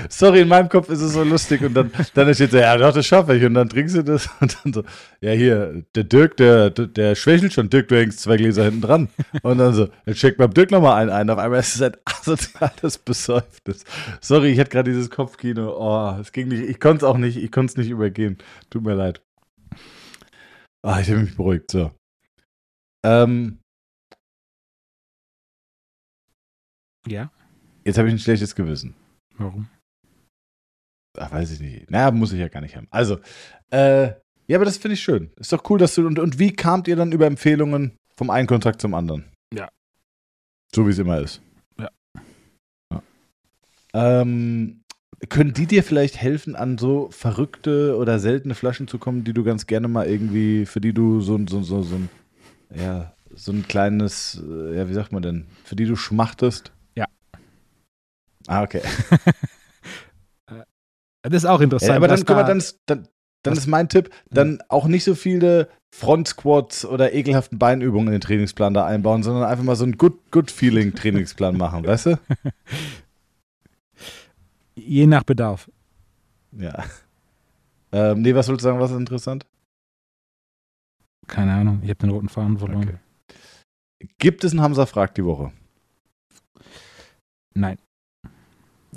sorry, in meinem Kopf ist es so lustig und dann, dann steht so, ja doch, das schaffe ich und dann trinkst du das und dann so, ja hier, der Dirk, der, der schwächelt schon, Dirk, du hängst zwei Gläser hinten dran und dann so, jetzt checkt beim Dirk nochmal einen ein, auf einmal ist es ein asoziales Besäufnis. Sorry, ich hatte gerade dieses Kopfkino, oh, es ging nicht, ich konnte es auch nicht, ich konnte es nicht übergehen, tut mir leid. Ah, ich habe mich beruhigt, so. Ähm, ja. Jetzt habe ich ein schlechtes Gewissen. Warum? Ach, weiß ich nicht. Naja, muss ich ja gar nicht haben. Also, äh, ja, aber das finde ich schön. Ist doch cool, dass du. Und, und wie kamt ihr dann über Empfehlungen vom einen Kontakt zum anderen? Ja. So wie es immer ist. Ja. ja. Ähm, können die dir vielleicht helfen, an so verrückte oder seltene Flaschen zu kommen, die du ganz gerne mal irgendwie, für die du so, so, so, so ein, ja, so ein kleines, äh, ja, wie sagt man denn, für die du schmachtest? Ja. Ah, okay. das ist auch interessant. Ja, aber dann, guck mal, dann, ist, dann, dann ist mein Tipp, dann auch nicht so viele Front-Squats oder ekelhaften Beinübungen in den Trainingsplan da einbauen, sondern einfach mal so einen Good-Feeling-Trainingsplan machen, weißt du? Je nach Bedarf. Ja. Ähm, nee, was wolltest du sagen, was ist interessant? Keine Ahnung, ich habe den roten Faden verloren. Okay. Gibt es einen Hamza Frag die Woche? Nein.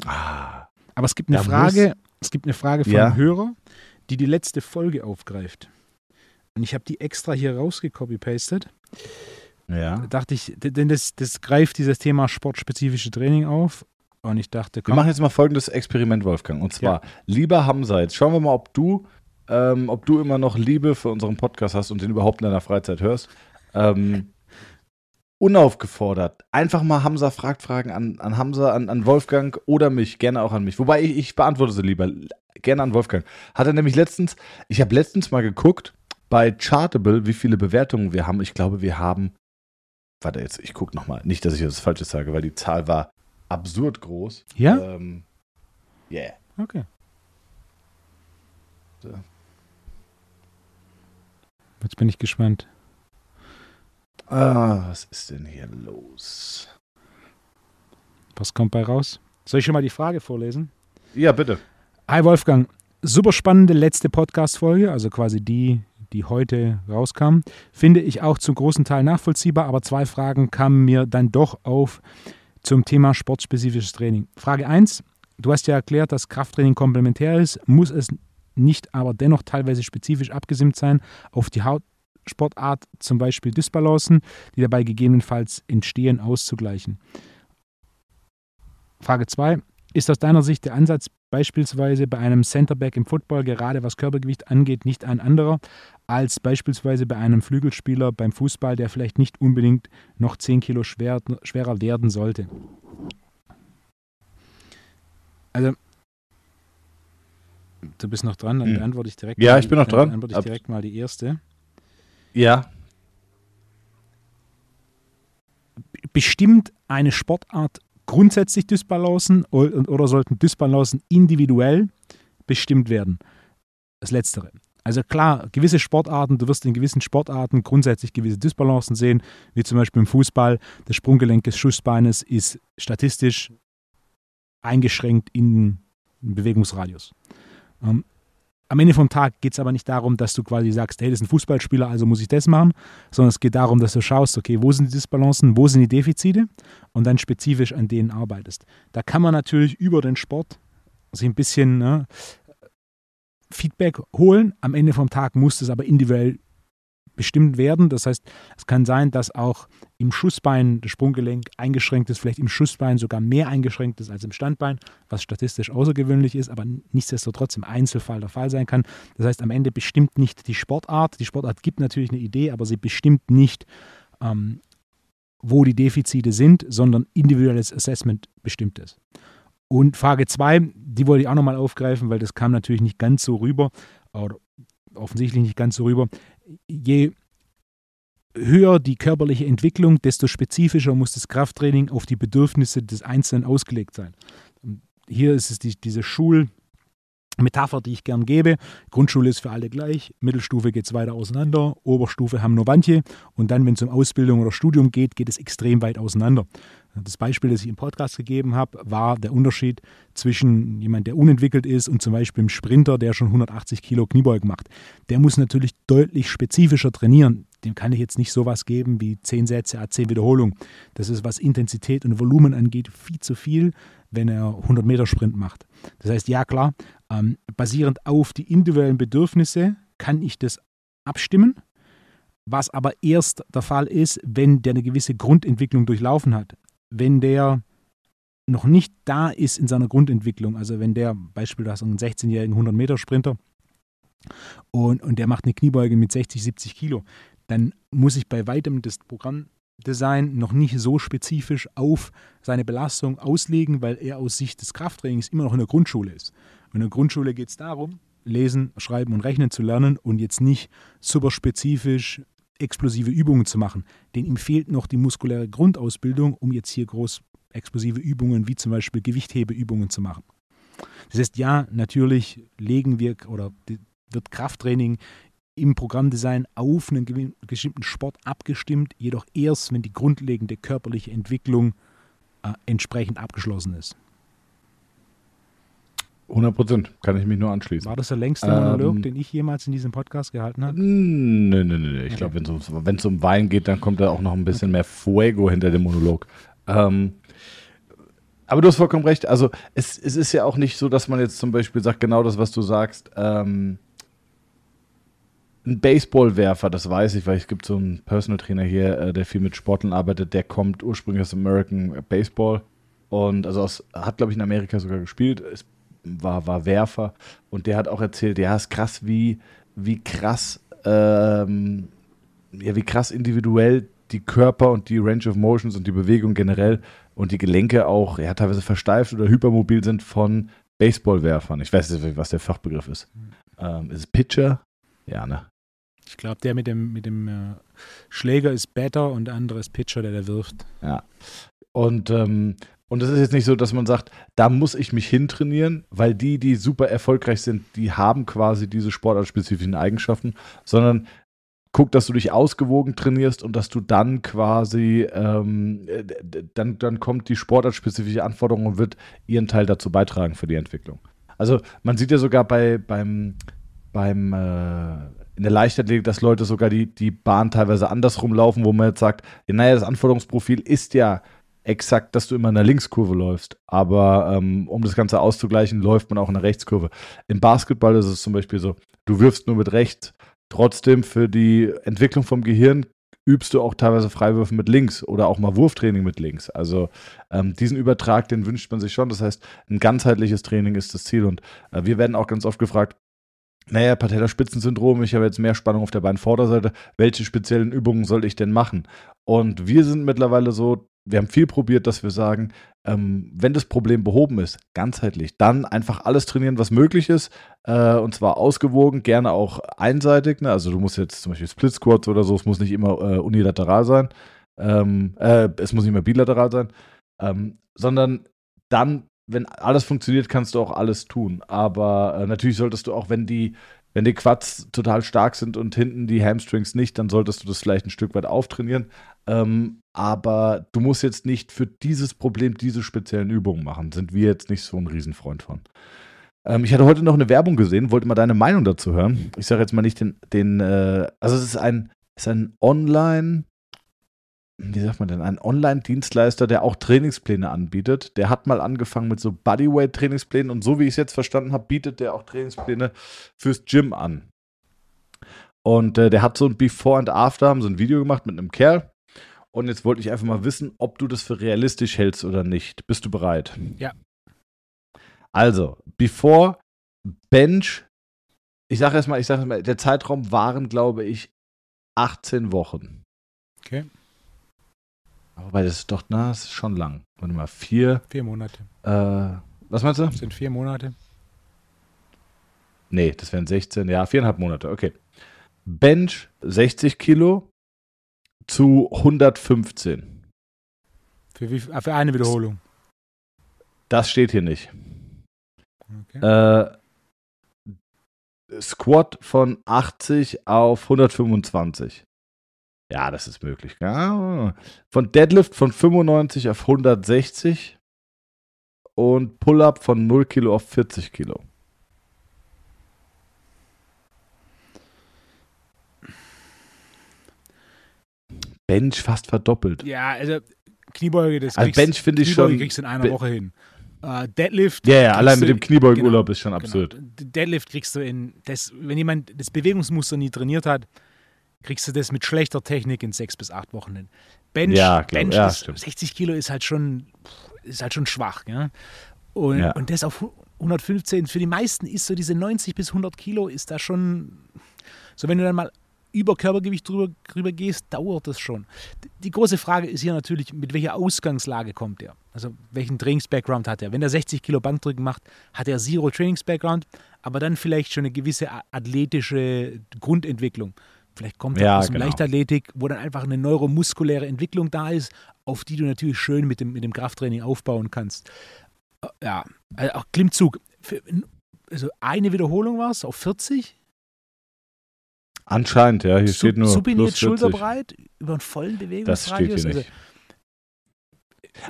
Ah. Aber es gibt eine Frage, es gibt eine Frage von ja. einem Hörer, die die letzte Folge aufgreift. Und ich habe die extra hier rausgecopy-pastet. Ja. Da dachte ich, denn das, das greift dieses Thema sportspezifische Training auf und ich dachte, komm. Wir machen jetzt mal folgendes Experiment, Wolfgang. Und zwar, ja. lieber Hamza, jetzt schauen wir mal, ob du, ähm, ob du immer noch Liebe für unseren Podcast hast und den überhaupt in deiner Freizeit hörst. Ähm, unaufgefordert. Einfach mal Hamza fragt Fragen an, an Hamza, an, an Wolfgang oder mich, gerne auch an mich. Wobei ich, ich beantworte sie lieber. Gerne an Wolfgang. Hat er nämlich letztens, ich habe letztens mal geguckt bei Chartable, wie viele Bewertungen wir haben. Ich glaube, wir haben. Warte jetzt, ich gucke nochmal. Nicht, dass ich das Falsches sage, weil die Zahl war absurd groß. Ja? Ähm, yeah. Okay. So. Jetzt bin ich gespannt. Ah, was ist denn hier los? Was kommt bei raus? Soll ich schon mal die Frage vorlesen? Ja, bitte. Hi Wolfgang, super spannende letzte Podcast-Folge, also quasi die, die heute rauskam, finde ich auch zum großen Teil nachvollziehbar, aber zwei Fragen kamen mir dann doch auf zum Thema sportspezifisches Training. Frage 1, du hast ja erklärt, dass Krafttraining komplementär ist, muss es nicht aber dennoch teilweise spezifisch abgesimmt sein auf die Hautsportart, zum Beispiel Dysbalancen, die dabei gegebenenfalls entstehen, auszugleichen. Frage 2. Ist aus deiner Sicht der Ansatz beispielsweise bei einem Centerback im Football, gerade was Körpergewicht angeht, nicht ein anderer als beispielsweise bei einem Flügelspieler beim Fußball, der vielleicht nicht unbedingt noch 10 Kilo schwer, schwerer werden sollte? Also, du bist noch dran, dann hm. beantworte ich direkt. Ja, ich bin noch dran. Dann beantworte ich direkt mal die erste. Ja. Bestimmt eine Sportart grundsätzlich Dysbalancen oder sollten Dysbalancen individuell bestimmt werden? Das Letztere. Also klar, gewisse Sportarten, du wirst in gewissen Sportarten grundsätzlich gewisse Dysbalancen sehen, wie zum Beispiel im Fußball. Das Sprunggelenk des Schussbeines ist statistisch eingeschränkt in Bewegungsradius. Am Ende vom Tag geht es aber nicht darum, dass du quasi sagst, hey, das ist ein Fußballspieler, also muss ich das machen, sondern es geht darum, dass du schaust, okay, wo sind die Disbalancen, wo sind die Defizite und dann spezifisch an denen arbeitest. Da kann man natürlich über den Sport sich ein bisschen ne, Feedback holen. Am Ende vom Tag muss es aber individuell bestimmt werden. Das heißt, es kann sein, dass auch im Schussbein das Sprunggelenk eingeschränkt ist, vielleicht im Schussbein sogar mehr eingeschränkt ist als im Standbein, was statistisch außergewöhnlich ist, aber nichtsdestotrotz im Einzelfall der Fall sein kann. Das heißt, am Ende bestimmt nicht die Sportart. Die Sportart gibt natürlich eine Idee, aber sie bestimmt nicht, ähm, wo die Defizite sind, sondern individuelles Assessment bestimmt es. Und Frage 2, die wollte ich auch nochmal aufgreifen, weil das kam natürlich nicht ganz so rüber, oder offensichtlich nicht ganz so rüber je höher die körperliche Entwicklung, desto spezifischer muss das Krafttraining auf die Bedürfnisse des Einzelnen ausgelegt sein. Hier ist es die, diese Schulmetapher, die ich gern gebe. Grundschule ist für alle gleich, Mittelstufe geht es weiter auseinander, Oberstufe haben nur Wandje und dann, wenn es um Ausbildung oder Studium geht, geht es extrem weit auseinander. Das Beispiel, das ich im Podcast gegeben habe, war der Unterschied zwischen jemand, der unentwickelt ist und zum Beispiel einem Sprinter, der schon 180 Kilo Kniebeugen macht. Der muss natürlich deutlich spezifischer trainieren. Dem kann ich jetzt nicht sowas geben wie 10 Sätze, 10 Wiederholungen. Das ist, was Intensität und Volumen angeht, viel zu viel, wenn er 100 Meter Sprint macht. Das heißt, ja klar, ähm, basierend auf die individuellen Bedürfnisse kann ich das abstimmen was aber erst der Fall ist, wenn der eine gewisse Grundentwicklung durchlaufen hat wenn der noch nicht da ist in seiner Grundentwicklung, also wenn der, Beispiel, du einen 16-jährigen 100-Meter-Sprinter und, und der macht eine Kniebeuge mit 60, 70 Kilo, dann muss ich bei weitem das Programmdesign noch nicht so spezifisch auf seine Belastung auslegen, weil er aus Sicht des Krafttrainings immer noch in der Grundschule ist. Und in der Grundschule geht es darum, lesen, schreiben und rechnen zu lernen und jetzt nicht super spezifisch explosive Übungen zu machen. Denn ihm fehlt noch die muskuläre Grundausbildung, um jetzt hier groß explosive Übungen wie zum Beispiel Gewichthebeübungen zu machen. Das heißt, ja, natürlich legen wir oder wird Krafttraining im Programmdesign auf einen bestimmten Sport abgestimmt, jedoch erst, wenn die grundlegende körperliche Entwicklung äh, entsprechend abgeschlossen ist. 100 Prozent, kann ich mich nur anschließen. War das der längste Monolog, ähm, den ich jemals in diesem Podcast gehalten habe? Nö, nö, nö. Ich okay. glaube, wenn es um Wein geht, dann kommt da auch noch ein bisschen okay. mehr Fuego hinter dem Monolog. Ähm, aber du hast vollkommen recht. Also, es, es ist ja auch nicht so, dass man jetzt zum Beispiel sagt, genau das, was du sagst. Ähm, ein Baseballwerfer, das weiß ich, weil es gibt so einen Personal Trainer hier, äh, der viel mit Sportlern arbeitet, der kommt ursprünglich aus American Baseball und also aus, hat, glaube ich, in Amerika sogar gespielt, ist war, war Werfer und der hat auch erzählt, ja, ist krass, wie, wie krass, ähm, ja, wie krass individuell die Körper und die Range of Motions und die Bewegung generell und die Gelenke auch, ja, teilweise versteift oder hypermobil sind von Baseballwerfern. Ich weiß nicht, was der Fachbegriff ist. Mhm. Ähm, ist es Pitcher? Ja, ne? Ich glaube, der mit dem, mit dem äh, Schläger ist Batter und der andere ist Pitcher, der der wirft. Ja. Und ähm, und es ist jetzt nicht so, dass man sagt, da muss ich mich hintrainieren, weil die, die super erfolgreich sind, die haben quasi diese sportartspezifischen Eigenschaften, sondern guck, dass du dich ausgewogen trainierst und dass du dann quasi, ähm, dann, dann kommt die sportartspezifische Anforderung und wird ihren Teil dazu beitragen für die Entwicklung. Also man sieht ja sogar bei, beim, beim äh, in der Leichtathletik, dass Leute sogar die, die Bahn teilweise andersrum laufen, wo man jetzt sagt, ja, naja, das Anforderungsprofil ist ja exakt, dass du immer in der Linkskurve läufst. Aber ähm, um das Ganze auszugleichen, läuft man auch in der Rechtskurve. Im Basketball ist es zum Beispiel so, du wirfst nur mit rechts. Trotzdem für die Entwicklung vom Gehirn übst du auch teilweise Freiwürfe mit links oder auch mal Wurftraining mit links. Also ähm, diesen Übertrag, den wünscht man sich schon. Das heißt, ein ganzheitliches Training ist das Ziel. Und äh, wir werden auch ganz oft gefragt, naja, Patellaspitzensyndrom, ich habe jetzt mehr Spannung auf der Beinvorderseite. Welche speziellen Übungen soll ich denn machen? Und wir sind mittlerweile so, wir haben viel probiert, dass wir sagen, ähm, wenn das Problem behoben ist, ganzheitlich, dann einfach alles trainieren, was möglich ist. Äh, und zwar ausgewogen, gerne auch einseitig. Ne? Also du musst jetzt zum Beispiel Split Squats oder so, es muss nicht immer äh, unilateral sein. Ähm, äh, es muss nicht immer bilateral sein. Ähm, sondern dann, wenn alles funktioniert, kannst du auch alles tun. Aber äh, natürlich solltest du auch, wenn die wenn die Quads total stark sind und hinten die Hamstrings nicht, dann solltest du das vielleicht ein Stück weit auftrainieren. Ähm, aber du musst jetzt nicht für dieses Problem diese speziellen Übungen machen. Sind wir jetzt nicht so ein Riesenfreund von. Ähm, ich hatte heute noch eine Werbung gesehen, wollte mal deine Meinung dazu hören. Ich sage jetzt mal nicht den, den äh, also es ist ein, ist ein Online, wie sagt man denn, ein Online-Dienstleister, der auch Trainingspläne anbietet. Der hat mal angefangen mit so Bodyweight-Trainingsplänen und so wie ich es jetzt verstanden habe, bietet der auch Trainingspläne fürs Gym an. Und äh, der hat so ein Before and After, haben so ein Video gemacht mit einem Kerl. Und jetzt wollte ich einfach mal wissen, ob du das für realistisch hältst oder nicht. Bist du bereit? Ja. Also, Before Bench, ich sage erstmal, ich sage erstmal, der Zeitraum waren, glaube ich, 18 Wochen. Okay. Wobei das ist doch, na, das ist schon lang. Warte mal, vier. Vier Monate. Äh, was meinst du? Das sind vier Monate. Nee, das wären 16, ja, viereinhalb Monate, okay. Bench 60 Kilo zu 115. Für, wie, für eine Wiederholung. Das steht hier nicht. Okay. Äh, Squat von 80 auf 125. Ja, das ist möglich. Ja. Von Deadlift von 95 auf 160 und Pull-up von 0 Kilo auf 40 Kilo. Bench fast verdoppelt. Ja, also Kniebeuge, das also Bench finde ich schon. kriegst du in einer Woche hin. Uh, Deadlift. Ja, ja, allein mit dem Kniebeugenurlaub genau, ist schon absurd. Genau. Deadlift kriegst du in, das, wenn jemand das Bewegungsmuster nie trainiert hat, kriegst du das mit schlechter Technik in sechs bis acht Wochen hin. Bench, ja, Bench ja, ist, 60 Kilo ist halt schon, ist halt schon schwach. Ja? Und, Ja. und das auf 115, für die meisten ist so diese 90 bis 100 Kilo, ist da schon, so wenn du dann mal über Körpergewicht drüber, drüber gehst, dauert das schon. Die große Frage ist hier natürlich, mit welcher Ausgangslage kommt er? Also welchen Trainings-Background hat er? Wenn er 60 Kilo Bankdrücken macht, hat er Zero Trainings-Background, aber dann vielleicht schon eine gewisse athletische Grundentwicklung. Vielleicht kommt er Ja, aus dem genau. Leichtathletik, wo dann einfach eine neuromuskuläre Entwicklung da ist, auf die du natürlich schön mit dem, mit dem Krafttraining aufbauen kannst. Äh, Ja, also auch Klimmzug. Für, also eine Wiederholung war es auf 40. Anscheinend, ja. Hier steht nur. supiniert plus 40. schulterbreit über einen vollen Das steht Bewegungsradius. hier Also, nicht.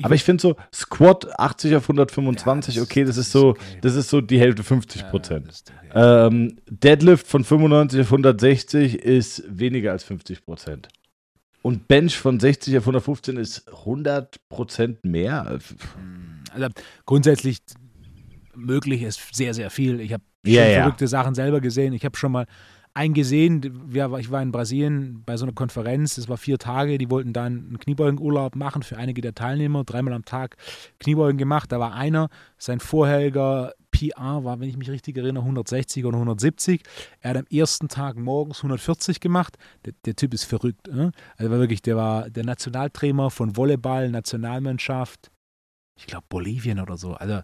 Aber ich finde so, Squat 80 auf 125, Ja, das- okay, das, ist so, okay. das ist so die Hälfte 50 ja, Prozent. okay. Ähm, Deadlift von 95 auf 160 ist weniger als 50 Prozent. Und Bench von 60 auf 115 ist 100 Prozent mehr. Also grundsätzlich möglich ist sehr, sehr viel. Ich habe Ja, ja. verrückte Sachen selber gesehen. Ich habe schon mal einen gesehen, wir- ich war in Brasilien bei so einer Konferenz, das war vier Tage, die wollten dann einen Kniebeugenurlaub machen für einige der Teilnehmer, dreimal am Tag Kniebeugen gemacht. Da war einer, sein vorheriger PR war, wenn ich mich richtig erinnere, 160 oder 170. Er hat am ersten Tag morgens 140 gemacht. Der, der Typ ist verrückt. Ne? Also war wirklich, der war der Nationaltrainer von Volleyball, Nationalmannschaft, ich glaube Bolivien oder so. Also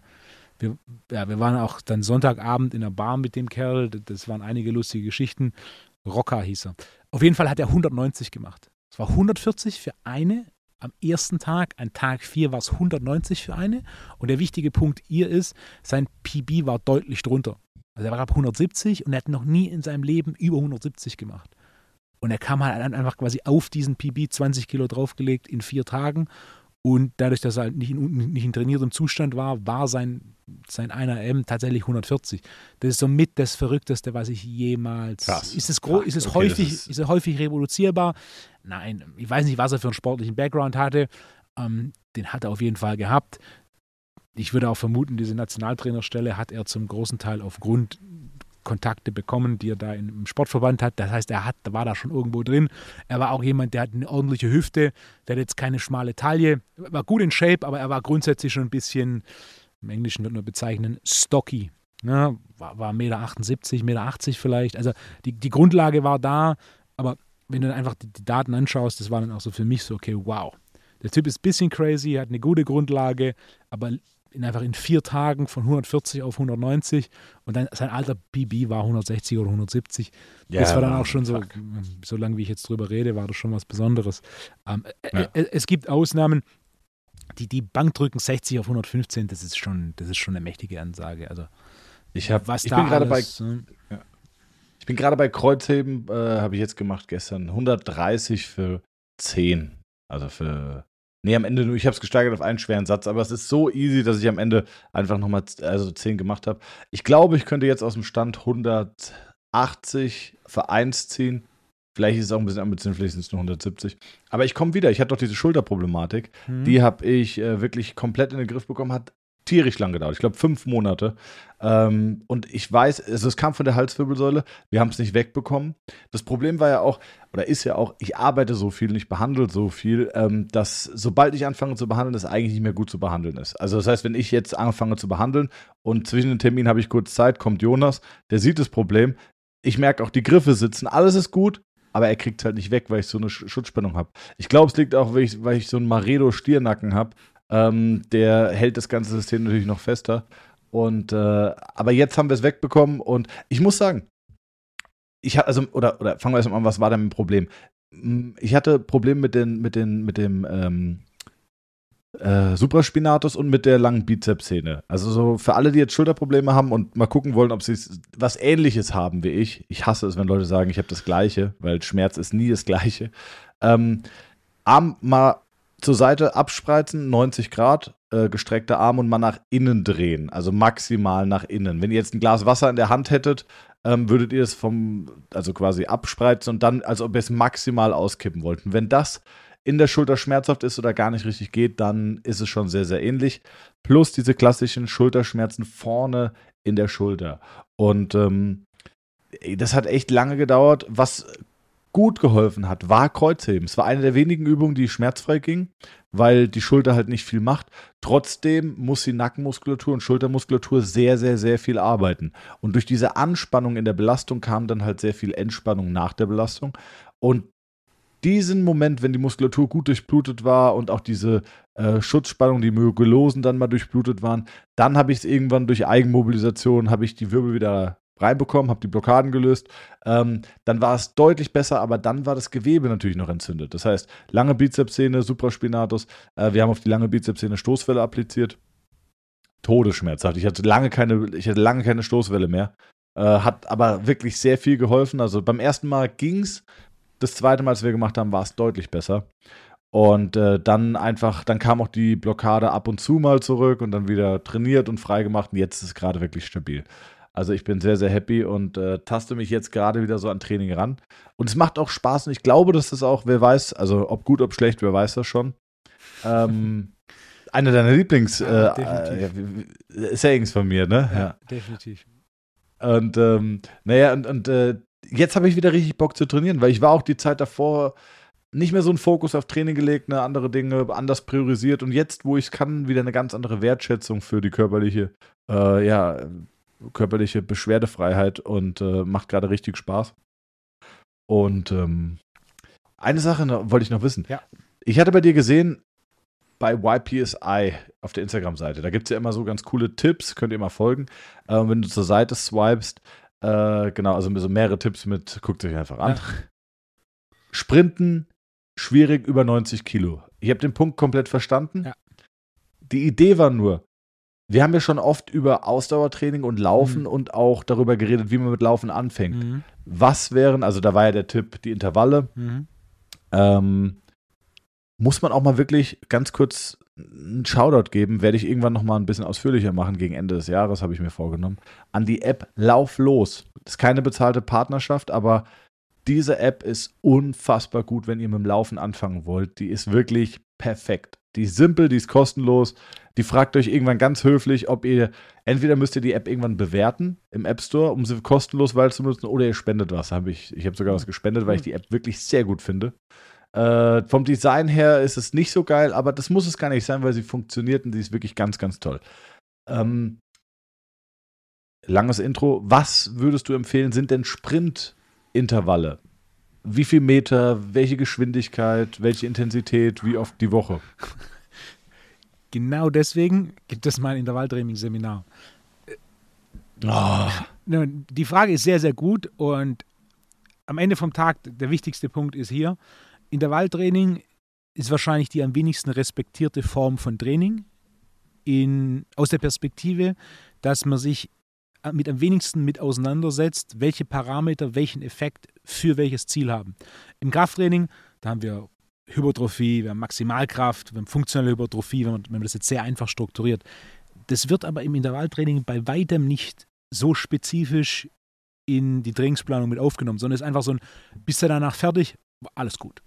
wir, ja, wir waren auch dann Sonntagabend in der Bar mit dem Kerl. Das waren einige lustige Geschichten. Rocker hieß er. Auf jeden Fall hat er 190 gemacht. Es war 140 für eine am ersten Tag. An Tag 4 war es 190 für eine. Und der wichtige Punkt hier ist, sein PB war deutlich drunter. Also er war ab 170 und er hat noch nie in seinem Leben über 170 gemacht. Und er kam halt einfach quasi auf diesen PB 20 Kilo draufgelegt in vier Tagen Und dadurch, dass er halt nicht in, nicht in trainiertem Zustand war, war sein, sein 1RM tatsächlich 140. Das ist somit das Verrückteste, was ich jemals. Krass. Ist es, gro ist es Okay, häufig, ist- ist es häufig reproduzierbar? Nein, ich weiß nicht, was er für einen sportlichen Background hatte. Ähm, den hat er auf jeden Fall gehabt. Ich würde auch vermuten, diese Nationaltrainerstelle hat er zum großen Teil aufgrund Kontakte bekommen, die er da im Sportverband hat. Das heißt, er hat, war da schon irgendwo drin. Er war auch jemand, der hat eine ordentliche Hüfte, der hat jetzt keine schmale Taille, war gut in Shape, aber er war grundsätzlich schon ein bisschen, im Englischen wird man bezeichnen, stocky. Ja, war, war 1,78 Meter, 1,80 Meter vielleicht. Also die, die Grundlage war da, aber wenn du dann einfach die, die Daten anschaust, das war dann auch so für mich so, okay, wow. Der Typ ist ein bisschen crazy, hat eine gute Grundlage, aber in einfach in vier Tagen von 140 auf 190 und dann sein alter PB war 160 oder 170. das war dann auch schon so, so lange wie ich jetzt drüber rede, war das schon was Besonderes. Ähm, Ja. äh, es gibt Ausnahmen, die, die Bankdrücken 60 auf 115, das ist schon, das ist schon eine mächtige Ansage. Also Ich, hab, was ich da bin gerade bei alles, äh, Ich bin gerade bei Kreuzheben, äh, habe ich jetzt gemacht gestern. 130 für 10. Also für. Nee, am Ende nur, ich habe es gesteigert auf einen schweren Satz, aber es ist so easy, dass ich am Ende einfach nochmal also 10 gemacht habe. Ich glaube, ich könnte jetzt aus dem Stand 180 für 1 ziehen. Vielleicht ist es auch ein bisschen ambitioniert, vielleicht sind es nur 170. Aber ich komme wieder. Ich hatte doch diese Schulterproblematik. hm. Die habe ich äh, wirklich komplett in den Griff bekommen. Hat tierisch lang gedauert. Ich glaube, fünf Monate. Ähm, und ich weiß, also es kam von der Halswirbelsäule. Wir haben es nicht wegbekommen. Das Problem war ja auch, oder ist ja auch, ich arbeite so viel und ich behandle so viel, ähm, dass sobald ich anfange zu behandeln, es eigentlich nicht mehr gut zu behandeln ist. Also das heißt, wenn ich jetzt anfange zu behandeln und zwischen den Terminen habe ich kurz Zeit, kommt Jonas, der sieht das Problem. Ich merke auch, die Griffe sitzen, alles ist gut, aber er kriegt es halt nicht weg, weil ich so eine Sch Schutzspannung habe. Ich glaube, es liegt auch, weil ich, weil ich so einen Maredo-Stiernacken habe. Ähm, der hält das ganze System natürlich noch fester. Und äh, aber jetzt haben wir es wegbekommen und ich muss sagen, ich hatte, also, oder, oder fangen wir erstmal an, was war denn mein Problem? Ich hatte Probleme mit, den, mit, den, mit dem ähm, äh, Supraspinatus und mit der langen Bizepssehne. Also so für alle, die jetzt Schulterprobleme haben und mal gucken wollen, ob sie was ähnliches haben wie ich. Ich hasse es, wenn Leute sagen, ich habe das Gleiche, weil Schmerz ist nie das Gleiche. Ähm, Arm mal zur Seite abspreizen, 90 Grad, äh, gestreckter Arm und mal nach innen drehen, also maximal nach innen. Wenn ihr jetzt ein Glas Wasser in der Hand hättet, ähm, würdet ihr es vom, also quasi abspreizen und dann, als ob ihr es maximal auskippen wollten. Wenn das in der Schulter schmerzhaft ist oder gar nicht richtig geht, dann ist es schon sehr, sehr ähnlich. Plus diese klassischen Schulterschmerzen vorne in der Schulter. Und ähm, das hat echt lange gedauert. Was gut geholfen hat, war Kreuzheben. Es war eine der wenigen Übungen, die schmerzfrei ging, weil die Schulter halt nicht viel macht. Trotzdem muss die Nackenmuskulatur und Schultermuskulatur sehr, sehr, sehr viel arbeiten. Und durch diese Anspannung in der Belastung kam dann halt sehr viel Entspannung nach der Belastung. Und diesen Moment, wenn die Muskulatur gut durchblutet war und auch diese äh, Schutzspannung, die Myogelosen dann mal durchblutet waren, dann habe ich es irgendwann durch Eigenmobilisation, habe ich die Wirbel wieder reinbekommen, habe die Blockaden gelöst. Ähm, dann war es deutlich besser, aber dann war das Gewebe natürlich noch entzündet. Das heißt, lange Bizepssehne, Supraspinatus. Äh, wir haben auf die lange Bizepssehne Stoßwelle appliziert. Todesschmerzhaft. Ich hatte lange keine, ich hatte lange keine Stoßwelle mehr. Äh, hat aber wirklich sehr viel geholfen. Also beim ersten Mal ging's. Das zweite Mal, als wir gemacht haben, war es deutlich besser. Und äh, dann einfach, dann kam auch die Blockade ab und zu mal zurück und dann wieder trainiert und freigemacht. Und jetzt ist es gerade wirklich stabil. Also ich bin sehr, sehr happy und äh, taste mich jetzt gerade wieder so an Training ran. Und es macht auch Spaß und ich glaube, dass das auch, wer weiß, also ob gut, ob schlecht, wer weiß das schon. Ähm, eine deiner Lieblings, Ja, äh, äh, Sayings von mir, ne? ja, definitiv. Und ähm, naja, und, und äh, jetzt habe ich wieder richtig Bock zu trainieren, weil ich war auch die Zeit davor nicht mehr so einen Fokus auf Training gelegt, ne, andere Dinge anders priorisiert und jetzt, wo ich es kann, wieder eine ganz andere Wertschätzung für die körperliche, äh, ja, körperliche Beschwerdefreiheit und äh, macht gerade richtig Spaß. Und ähm, eine Sache noch, wollte ich noch wissen. Ja. Ich hatte bei dir gesehen, bei YPSI auf der Instagram-Seite, da gibt es ja immer so ganz coole Tipps, könnt ihr mal folgen. Äh, wenn du zur Seite swipest, äh, genau, also so mehrere Tipps mit, guckt euch einfach an. Ja. Sprinten, schwierig über 90 Kilo. Ich habe den Punkt komplett verstanden. Ja. Die Idee war nur, wir haben ja schon oft über Ausdauertraining und Laufen Mhm. und auch darüber geredet, wie man mit Laufen anfängt. Mhm. Was wären, also da war ja der Tipp, die Intervalle. Mhm. Ähm, muss man auch mal wirklich ganz kurz einen Shoutout geben, werde ich irgendwann noch mal ein bisschen ausführlicher machen gegen Ende des Jahres, habe ich mir vorgenommen, an die App Lauf los. Das ist keine bezahlte Partnerschaft, aber diese App ist unfassbar gut, wenn ihr mit dem Laufen anfangen wollt. Die ist wirklich perfekt. Die ist simpel, die ist kostenlos. Die fragt euch irgendwann ganz höflich, ob ihr, entweder müsst ihr die App irgendwann bewerten im App Store, um sie kostenlos weiter zu nutzen, oder ihr spendet was. Hab ich ich habe sogar was gespendet, weil ich die App wirklich sehr gut finde. Äh, vom Design her ist es nicht so geil, aber das muss es gar nicht sein, weil sie funktioniert und die ist wirklich ganz, ganz toll. Ähm, langes Intro. Was würdest du empfehlen, sind denn Sprintintervalle? Wie viel Meter, welche Geschwindigkeit, welche Intensität, wie oft die Woche? Genau deswegen gibt es mein Intervalltraining-Seminar. Oh. Die Frage ist sehr, sehr gut und am Ende vom Tag, der wichtigste Punkt ist hier, Intervalltraining ist wahrscheinlich die am wenigsten respektierte Form von Training in, aus der Perspektive, dass man sich mit am wenigsten mit auseinandersetzt, welche Parameter welchen Effekt für welches Ziel haben. Im Krafttraining, da haben wir Hypertrophie, wir haben Maximalkraft, wir haben funktionelle Hypertrophie, wenn man, wenn man das jetzt sehr einfach strukturiert. Das wird aber im Intervalltraining bei weitem nicht so spezifisch in die Trainingsplanung mit aufgenommen, sondern ist einfach so ein, bist du danach fertig, alles gut.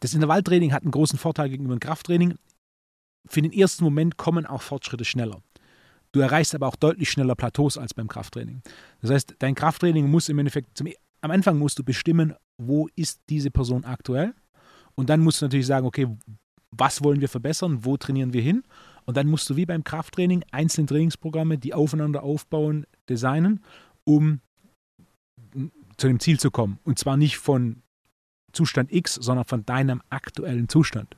Das Intervalltraining hat einen großen Vorteil gegenüber dem Krafttraining. Für den ersten Moment kommen auch Fortschritte schneller. Du erreichst aber auch deutlich schneller Plateaus als beim Krafttraining. Das heißt, dein Krafttraining muss im Endeffekt, zum, am Anfang musst du bestimmen, wo ist diese Person aktuell. Und dann musst du natürlich sagen, okay, was wollen wir verbessern, wo trainieren wir hin. Und dann musst du wie beim Krafttraining einzelne Trainingsprogramme, die aufeinander aufbauen, designen, um zu dem Ziel zu kommen. Und zwar nicht von Zustand X, sondern von deinem aktuellen Zustand.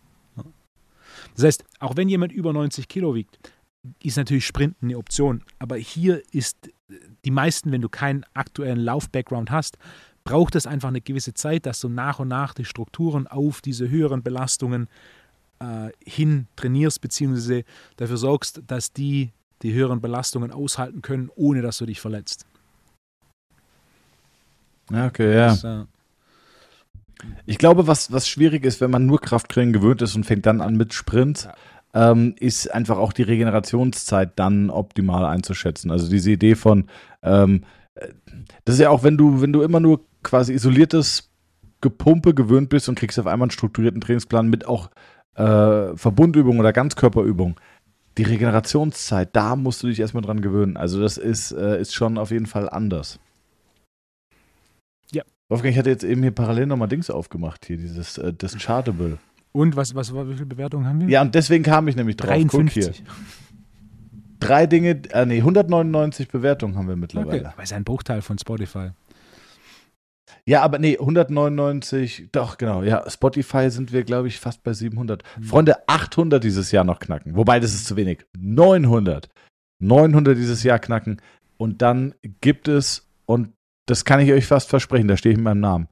Das heißt, auch wenn jemand über 90 Kilo wiegt, ist natürlich Sprinten eine Option. Aber hier ist die meisten, wenn du keinen aktuellen Lauf-Background hast, braucht es einfach eine gewisse Zeit, dass du nach und nach die Strukturen auf diese höheren Belastungen äh, hin trainierst, beziehungsweise dafür sorgst, dass die die höheren Belastungen aushalten können, ohne dass du dich verletzt. Okay, ja. Das, äh, ich glaube, was, was schwierig ist, wenn man nur Krafttraining gewöhnt ist und fängt dann an mit Sprint, ja. ähm, ist einfach auch die Regenerationszeit dann optimal einzuschätzen. Also diese Idee von, ähm, äh, das ist ja auch, wenn du, wenn du immer nur quasi isoliertes Gepumpe gewöhnt bist und kriegst auf einmal einen strukturierten Trainingsplan mit auch äh, Verbundübungen oder Ganzkörperübungen. Die Regenerationszeit, da musst du dich erstmal dran gewöhnen. Also das ist, äh, ist schon auf jeden Fall anders. Wolfgang, ich hatte jetzt eben hier parallel nochmal Dings aufgemacht, hier dieses äh, das Chartable. Und was, was, wie viele Bewertungen haben wir? Ja, und deswegen kam ich nämlich drauf. 53. Guck hier. Drei Dinge, äh, nee, 199 Bewertungen haben wir mittlerweile. Okay. Aber ist ein Bruchteil von Spotify. Ja, aber nee, 199, doch, genau. Ja, Spotify sind wir, glaube ich, fast bei 700. Mhm. Freunde, 800 dieses Jahr noch knacken. Wobei, das ist zu wenig. 900. 900 dieses Jahr knacken. Und dann gibt es, und das kann ich euch fast versprechen, da stehe ich mit meinem Namen,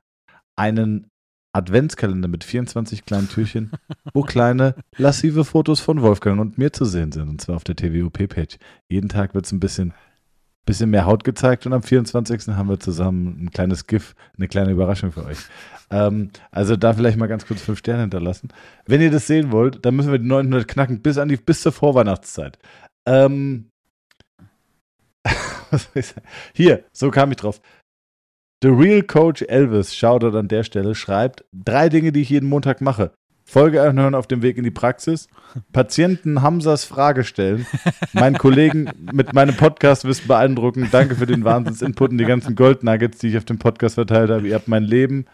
einen Adventskalender mit 24 kleinen Türchen, wo kleine lassive Fotos von Wolfgang und mir zu sehen sind, und zwar auf der TWOP-Page. Jeden Tag wird es ein bisschen, bisschen mehr Haut gezeigt und am 24. haben wir zusammen ein kleines GIF, eine kleine Überraschung für euch. Ähm, also da vielleicht mal ganz kurz fünf Sterne hinterlassen. Wenn ihr das sehen wollt, dann müssen wir die 900 knacken bis, an die, bis zur Vorweihnachtszeit. Ähm, Hier, so kam ich drauf. The Real Coach Elvis, Shoutout an der Stelle, schreibt: Drei Dinge, die ich jeden Montag mache. Folge anhören auf dem Weg in die Praxis, Patienten Hamsas Frage stellen, meinen Kollegen mit meinem Podcast wissen beeindrucken. Danke für den Wahnsinnsinput und die ganzen Goldnuggets, die ich auf dem Podcast verteilt habe. Ihr habt mein Leben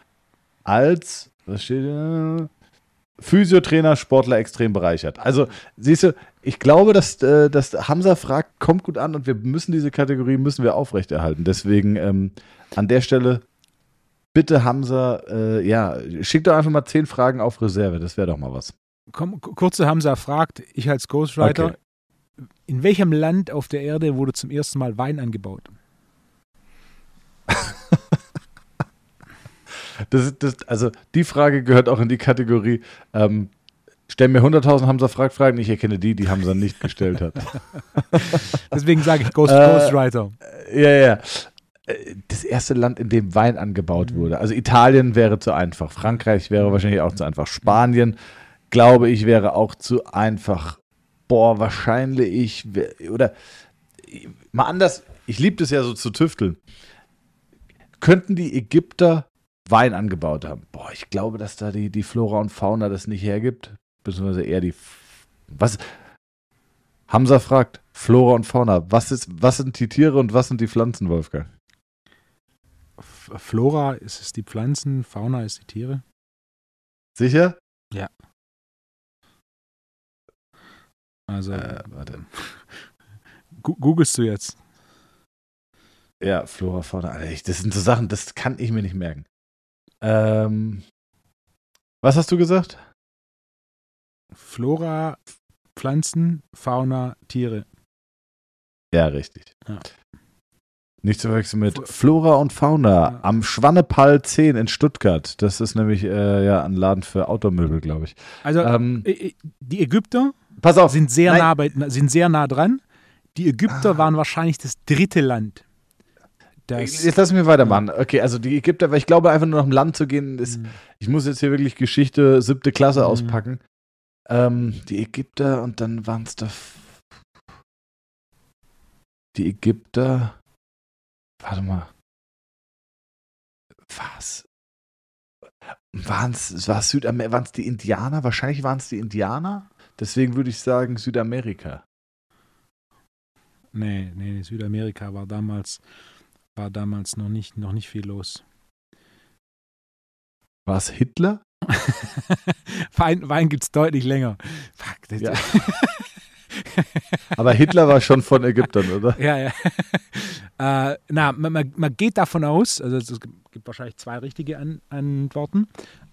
als, was steht da? Physiotrainer, Sportler extrem bereichert. Also, siehst du, ich glaube, dass, äh, dass Hamza fragt, kommt gut an und wir müssen diese Kategorie müssen wir aufrechterhalten. Deswegen ähm, an der Stelle bitte Hamza, äh, ja, schick doch einfach mal zehn Fragen auf Reserve. Das wäre doch mal was. Komm, kurze Hamza fragt, ich als Ghostwriter, okay. in welchem Land auf der Erde wurde zum ersten Mal Wein angebaut? das, das, also die Frage gehört auch in die Kategorie, ähm, Stell mir 100.000 Hamza fragt Fragen, ich erkenne die, die Hamza nicht gestellt hat. Deswegen sage ich Ghost, äh, Ghostwriter. Ja, ja. Äh, das erste Land, in dem Wein angebaut mhm. wurde. Also Italien wäre zu einfach, Frankreich wäre wahrscheinlich auch zu einfach, Spanien, glaube ich, wäre auch zu einfach. Boah, wahrscheinlich, oder mal anders, ich liebe das ja so zu tüfteln. Könnten die Ägypter Wein angebaut haben? Boah, ich glaube, dass da die, die Flora und Fauna das nicht hergibt. Beziehungsweise eher die. Was? Hamza fragt, Flora und Fauna, was, ist, was sind die Tiere und was sind die Pflanzen, Wolfgang? Flora ist es die Pflanzen, Fauna ist die Tiere. Sicher? Ja. Also, äh, warte. Googlest du jetzt? Ja, Flora, Fauna. Das sind so Sachen, das kann ich mir nicht merken. Ähm, was hast du gesagt? Flora, Pflanzen, Fauna, Tiere. Ja, richtig. Ja. Nicht zu verwechseln mit Flora und Fauna ja. am Schwannepall 10 in Stuttgart. Das ist nämlich äh, ja ein Laden für Outdoor-Möbel, glaube ich. Also ähm, die Ägypter pass auf, sind, sehr nah bei, sind sehr nah dran. Die Ägypter ah. waren wahrscheinlich das dritte Land. Das, jetzt lass mich weitermachen. Okay, also die Ägypter, weil ich glaube, einfach nur nach dem Land zu gehen, ist, mhm. ich muss jetzt hier wirklich Geschichte siebte Klasse mhm. auspacken. Ähm, die Ägypter und dann waren es da. Die Ägypter. Warte mal. Was? Waren es war Südamer waren's die Indianer? Wahrscheinlich waren es die Indianer. Deswegen würde ich sagen Südamerika. Nee, nee, Südamerika war damals, war damals noch nicht, noch nicht viel los. War es Hitler? Wein, Wein gibt es deutlich länger. Fuck, ja. Aber Hitler war schon von Ägyptern, oder? Ja, ja. Äh, na, man, man, geht davon aus, also es gibt wahrscheinlich zwei richtige An Antworten.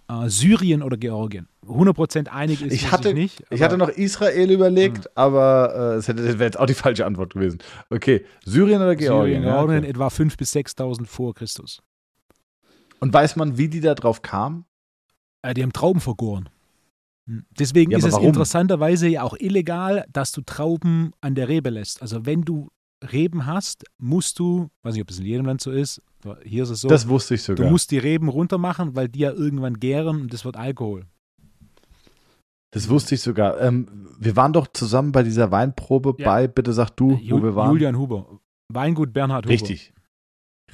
Äh, Syrien oder Georgien. 100% einig ist ich hatte, nicht. Ich hatte noch Israel überlegt, mhm. aber äh, das wäre jetzt auch die falsche Antwort gewesen. Okay, Syrien oder Georgien? Syrien, Georgien ja, okay. etwa 5.000 bis 6.000 vor Christus. Und weiß man, wie die da drauf kamen? Äh, die haben Trauben vergoren. Hm. Deswegen ja, ist es warum? interessanterweise ja auch illegal, dass du Trauben an der Rebe lässt. Also wenn du Reben hast, musst du, weiß nicht, ob es in jedem Land so ist, hier ist es so. Das wusste ich sogar. Du musst die Reben runter machen, weil die ja irgendwann gären und das wird Alkohol. Das wusste ich sogar. Ähm, wir waren doch zusammen bei dieser Weinprobe ja. bei, bitte sag du, Ju wo wir waren. Julian Huber. Weingut Bernhard Huber. Richtig.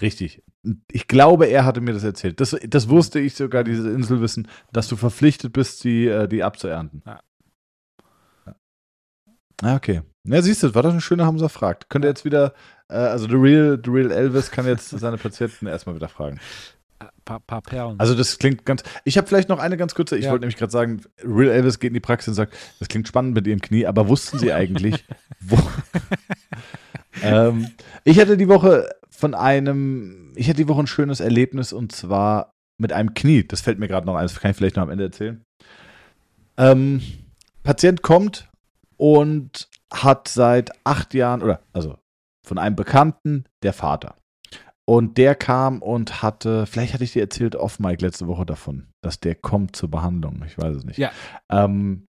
Richtig. Ich glaube, er hatte mir das erzählt. Das, das wusste ich sogar, dieses Inselwissen, dass du verpflichtet bist, die, äh, die abzuernten. Ja. Ah, okay. Ja, siehst du, war das ein schöner Hamza fragt. Könnte jetzt wieder, äh, also the real, the real Elvis kann jetzt seine Patienten erstmal wieder fragen. Paar, paar Perlen. Also das klingt ganz. Ich habe vielleicht noch eine ganz kurze. Ich ja. wollte nämlich gerade sagen, Real Elvis geht in die Praxis und sagt, das klingt spannend mit ihrem Knie, aber wussten Sie eigentlich, wo? ähm, ich hatte die Woche von einem, ich hatte die Woche ein schönes Erlebnis und zwar mit einem Knie. Das fällt mir gerade noch ein, das kann ich vielleicht noch am Ende erzählen. Ähm, Patient kommt und hat seit acht Jahren, oder also von einem Bekannten, der Vater. Und der kam und hatte, vielleicht hatte ich dir erzählt off Mike letzte Woche davon, dass der kommt zur Behandlung. Ich weiß es nicht. Ja. Ähm,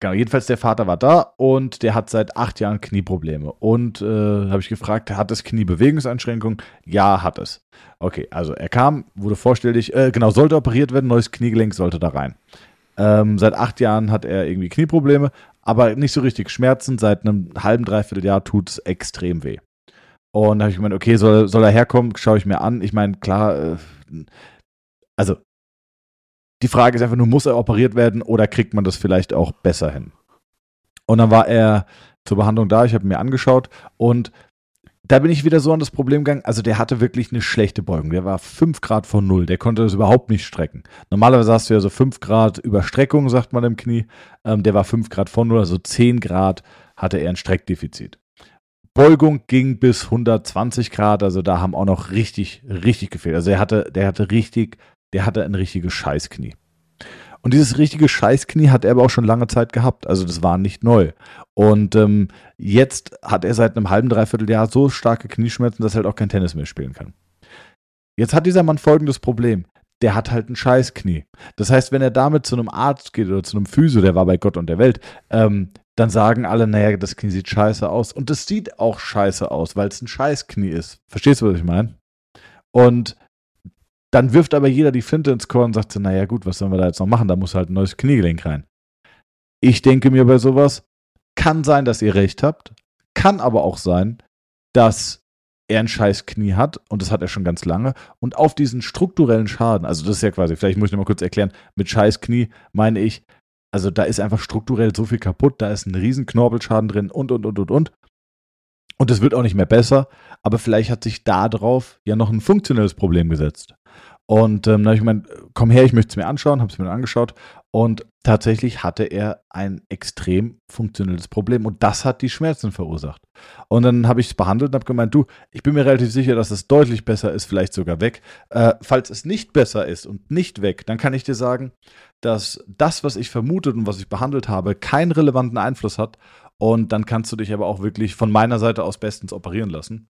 genau, jedenfalls der Vater war da und der hat seit acht Jahren Knieprobleme. Und äh, habe ich gefragt, hat das Knie Bewegungseinschränkungen? Ja, hat es. Okay, also er kam, wurde vorstellig, äh, genau, sollte operiert werden, neues Kniegelenk sollte da rein. Ähm, seit acht Jahren hat er irgendwie Knieprobleme, aber nicht so richtig Schmerzen. Seit einem halben, dreiviertel Jahr tut es extrem weh. Und da habe ich gemeint, okay, soll, soll er herkommen, schaue ich mir an. Ich meine, klar, äh, also die Frage ist einfach nur, muss er operiert werden oder kriegt man das vielleicht auch besser hin? Und dann war er zur Behandlung da, ich habe mir angeschaut und da bin ich wieder so an das Problem gegangen. Also der hatte wirklich eine schlechte Beugung. Der war 5 Grad von Null. Der konnte das überhaupt nicht strecken. Normalerweise hast du ja so 5 Grad Überstreckung, sagt man im Knie. Ähm, der war 5 Grad von Null, also 10 Grad hatte er ein Streckdefizit. Beugung ging bis 120 Grad, also da haben auch noch richtig, richtig gefehlt. Also er hatte, der hatte richtig, der hatte ein richtiges Scheißknie. Und dieses richtige Scheißknie hat er aber auch schon lange Zeit gehabt. Also das war nicht neu. Und ähm, jetzt hat er seit einem halben, dreiviertel Jahr so starke Knieschmerzen, dass er halt auch kein Tennis mehr spielen kann. Jetzt hat dieser Mann folgendes Problem. Der hat halt ein Scheißknie. Das heißt, wenn er damit zu einem Arzt geht oder zu einem Physio, der war bei Gott und der Welt, ähm, dann sagen alle, naja, das Knie sieht scheiße aus. Und es sieht auch scheiße aus, weil es ein Scheißknie ist. Verstehst du, was ich meine? Und dann wirft aber jeder die Flinte ins Korn und sagt naja gut, was sollen wir da jetzt noch machen? Da muss halt ein neues Kniegelenk rein. Ich denke mir bei sowas, kann sein, dass ihr recht habt, kann aber auch sein, dass er ein scheiß Knie hat und das hat er schon ganz lange und auf diesen strukturellen Schaden, also das ist ja quasi, vielleicht muss ich noch mal kurz erklären, mit scheiß Knie meine ich, also da ist einfach strukturell so viel kaputt, da ist ein riesen Knorpelschaden drin und und und und und und es wird auch nicht mehr besser, aber vielleicht hat sich da drauf ja noch ein funktionelles Problem gesetzt. Und ähm, dann habe ich gemeint, komm her, ich möchte es mir anschauen, habe es mir dann angeschaut und tatsächlich hatte er ein extrem funktionelles Problem und das hat die Schmerzen verursacht. Und dann habe ich es behandelt und habe gemeint, du, ich bin mir relativ sicher, dass es deutlich besser ist, vielleicht sogar weg. Äh, falls es nicht besser ist und nicht weg, dann kann ich dir sagen, dass das, was ich vermutet und was ich behandelt habe, keinen relevanten Einfluss hat. Und dann kannst du dich aber auch wirklich von meiner Seite aus bestens operieren lassen.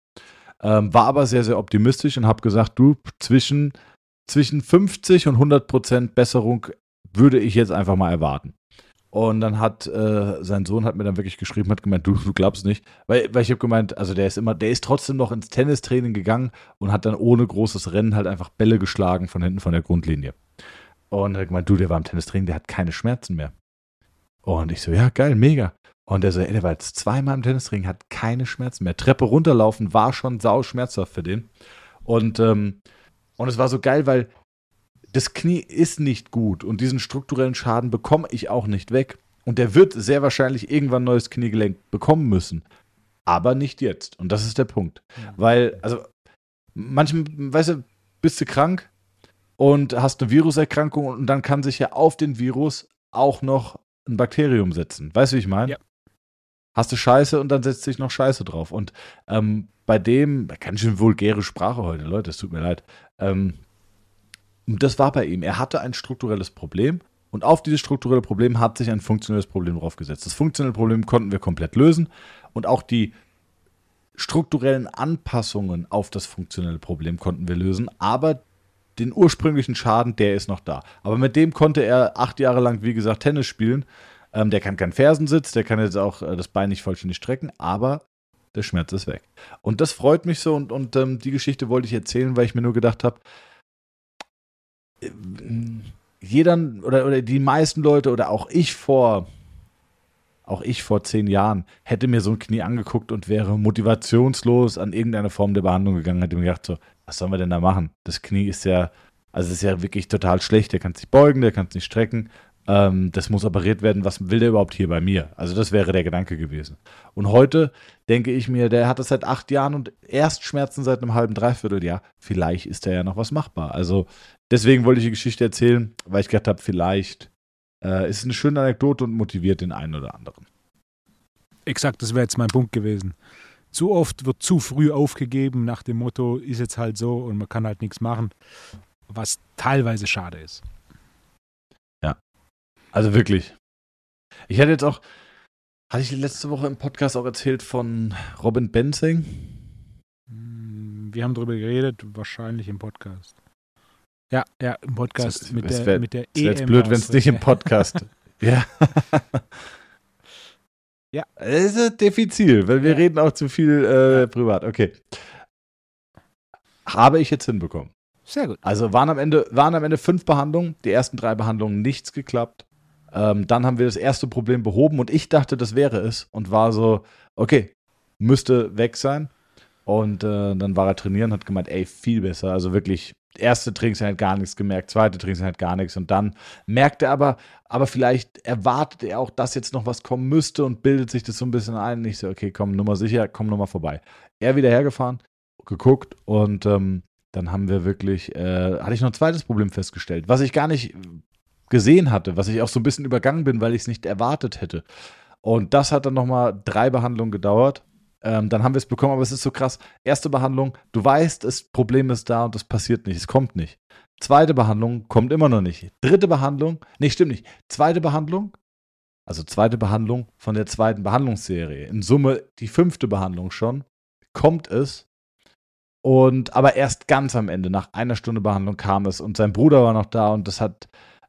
Ähm, war aber sehr, sehr optimistisch und habe gesagt, du, zwischen zwischen 50 und 100 Prozent Besserung würde ich jetzt einfach mal erwarten. Und dann hat äh, sein Sohn hat mir dann wirklich geschrieben, hat gemeint, du, du glaubst nicht, weil, weil ich habe gemeint, also der ist immer, der ist trotzdem noch ins Tennistraining gegangen und hat dann ohne großes Rennen halt einfach Bälle geschlagen von hinten von der Grundlinie. Und er hat gemeint, du, der war im Tennistraining, der hat keine Schmerzen mehr. Und ich so, ja, geil, mega. Und er so, ey, der war jetzt zweimal im Tennistraining, hat keine Schmerzen mehr. Treppe runterlaufen war schon sau schmerzhaft für den. Und ähm, und es war so geil, weil das Knie ist nicht gut und diesen strukturellen Schaden bekomme ich auch nicht weg. Und der wird sehr wahrscheinlich irgendwann ein neues Kniegelenk bekommen müssen. Aber nicht jetzt. Und das ist der Punkt. Ja. Weil, also, manchmal, weißt du, bist du krank und hast eine Viruserkrankung und dann kann sich ja auf den Virus auch noch ein Bakterium setzen. Weißt du, wie ich meine? Ja. Hast du Scheiße und dann setzt sich noch Scheiße drauf. Und ähm, bei dem, ganz schön vulgäre Sprache heute, Leute, es tut mir leid. Ähm, das war bei ihm. Er hatte ein strukturelles Problem und auf dieses strukturelle Problem hat sich ein funktionelles Problem draufgesetzt. Das funktionelle Problem konnten wir komplett lösen und auch die strukturellen Anpassungen auf das funktionelle Problem konnten wir lösen, aber den ursprünglichen Schaden, der ist noch da. Aber mit dem konnte er acht Jahre lang, wie gesagt, Tennis spielen. Ähm, der kann keinen Fersensitz, der kann jetzt auch äh, das Bein nicht vollständig strecken, aber der Schmerz ist weg. Und das freut mich so und, und ähm, die Geschichte wollte ich erzählen, weil ich mir nur gedacht habe, äh, jeder oder, oder die meisten Leute oder auch ich vor auch ich vor zehn Jahren hätte mir so ein Knie angeguckt und wäre motivationslos an irgendeine Form der Behandlung gegangen, hätte mir gedacht, so, was sollen wir denn da machen? Das Knie ist ja, also ist ja wirklich total schlecht, der kann sich beugen, der kann es nicht strecken ähm, das muss operiert werden, was will der überhaupt hier bei mir? Also das wäre der Gedanke gewesen. Und heute denke ich mir, der hat das seit acht Jahren und erst Schmerzen seit einem halben, dreiviertel Jahr. Vielleicht ist da ja noch was machbar. Also deswegen wollte ich die Geschichte erzählen, weil ich gedacht habe, vielleicht äh, ist es eine schöne Anekdote und motiviert den einen oder anderen. Exakt, das wäre jetzt mein Punkt gewesen. Zu oft wird zu früh aufgegeben nach dem Motto, ist jetzt halt so und man kann halt nichts machen, was teilweise schade ist. Also wirklich. Ich hatte jetzt auch, hatte ich letzte Woche im Podcast auch erzählt von Robin Benzing? Hm, wir haben darüber geredet, wahrscheinlich im Podcast. Ja, ja, im Podcast das, mit, der, wär, mit der EM. Wäre jetzt blöd, wenn es nicht im Podcast. ja. ja. Das ist diffizil, weil wir ja. reden auch zu viel äh, privat. Okay. Habe ich jetzt hinbekommen. Sehr gut. Also waren am Ende, waren am Ende fünf Behandlungen, die ersten drei Behandlungen nichts geklappt. Ähm, dann haben wir das erste Problem behoben und ich dachte, das wäre es und war so, okay, müsste weg sein. Und äh, dann war er trainieren, hat gemeint, ey, viel besser. Also wirklich, erste Trainingseinheit gar nichts gemerkt, zweite Trainingseinheit gar nichts. Und dann merkt er aber, aber vielleicht erwartet er auch, dass jetzt noch was kommen müsste und bildet sich das so ein bisschen ein. Ich so, okay, komm, Nummer sicher, komm nochmal vorbei. Er wieder hergefahren, geguckt und ähm, dann haben wir wirklich, äh, hatte ich noch ein zweites Problem festgestellt, was ich gar nicht gesehen hatte, was ich auch so ein bisschen übergangen bin, weil ich es nicht erwartet hätte. Und das hat dann nochmal drei Behandlungen gedauert. Ähm, dann haben wir es bekommen, aber es ist so krass. Erste Behandlung, du weißt, das Problem ist da und es passiert nicht, es kommt nicht. Zweite Behandlung kommt immer noch nicht. Dritte Behandlung, nee, stimmt nicht. Zweite Behandlung, also zweite Behandlung von der zweiten Behandlungsserie. In Summe die fünfte Behandlung schon, kommt es. Und aber erst ganz am Ende, nach einer Stunde Behandlung kam es und sein Bruder war noch da und das hat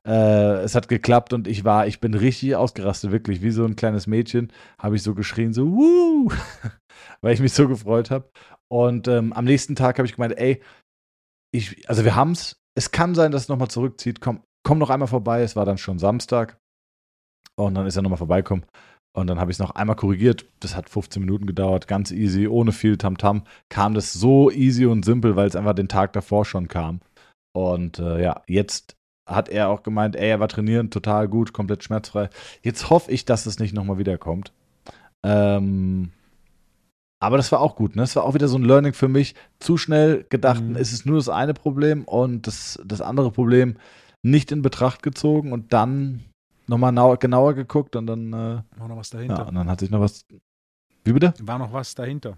Äh, es hat geklappt und ich war, ich bin richtig ausgerastet, wirklich, wie so ein kleines Mädchen, habe ich so geschrien, so, wuh, weil ich mich so gefreut habe. Und ähm, am nächsten Tag habe ich gemeint, ey, ich, also wir haben es, es kann sein, dass es nochmal zurückzieht, komm, komm noch einmal vorbei, es war dann schon Samstag und dann ist er nochmal vorbeikommen. Und dann habe ich es noch einmal korrigiert. Das hat 15 Minuten gedauert, ganz easy, ohne viel Tamtam. -Tam. Kam das so easy und simpel, weil es einfach den Tag davor schon kam. Und äh, ja, jetzt hat er auch gemeint, ey, er war trainieren, total gut, komplett schmerzfrei. Jetzt hoffe ich, dass es nicht nochmal wiederkommt. Ähm, aber das war auch gut, ne? Das war auch wieder so ein Learning für mich. Zu schnell gedacht, mhm. es ist nur das eine Problem und das, das andere Problem nicht in Betracht gezogen und dann nochmal genauer geguckt und dann. Äh, war noch was dahinter. Ja, und dann hat sich noch was. Wie bitte? War noch was dahinter.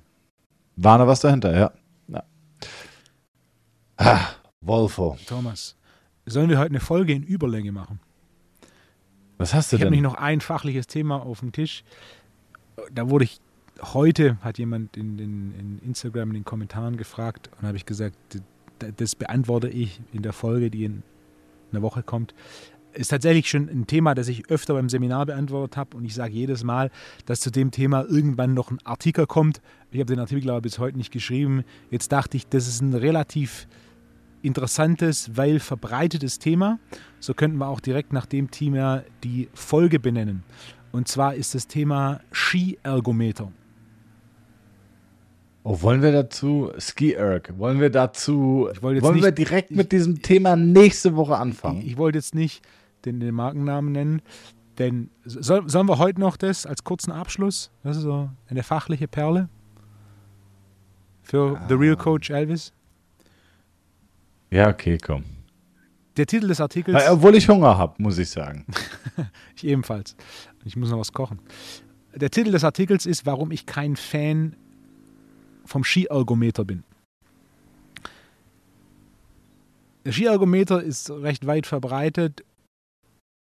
War noch was dahinter, ja. ja. Ah, Wolfo. Thomas, sollen wir heute eine Folge in Überlänge machen? Was hast du ich denn? Ich habe noch ein fachliches Thema auf dem Tisch. Da wurde ich heute, hat jemand in, in, in Instagram in den Kommentaren gefragt und habe ich gesagt, das beantworte ich in der Folge, die in einer Woche kommt ist tatsächlich schon ein Thema, das ich öfter beim Seminar beantwortet habe und ich sage jedes Mal, dass zu dem Thema irgendwann noch ein Artikel kommt. Ich habe den Artikel aber bis heute nicht geschrieben. Jetzt dachte ich, das ist ein relativ interessantes, weil verbreitetes Thema. So könnten wir auch direkt nach dem Thema die Folge benennen. Und zwar ist das Thema Skiergometer. Oh, wollen wir dazu, Ski Erg, wollen wir dazu, wollen nicht, wir direkt mit diesem Thema nächste Woche anfangen? Ich, ich wollte jetzt nicht den, den Markennamen nennen. Denn soll, sollen wir heute noch das als kurzen Abschluss? Das ist so eine fachliche Perle für ah. The Real Coach Elvis. Ja, okay, komm. Der Titel des Artikels. Weil, obwohl ich Hunger habe, muss ich sagen. ich ebenfalls. Ich muss noch was kochen. Der Titel des Artikels ist, warum ich kein Fan vom Skiergometer bin. Der Skiergometer ist recht weit verbreitet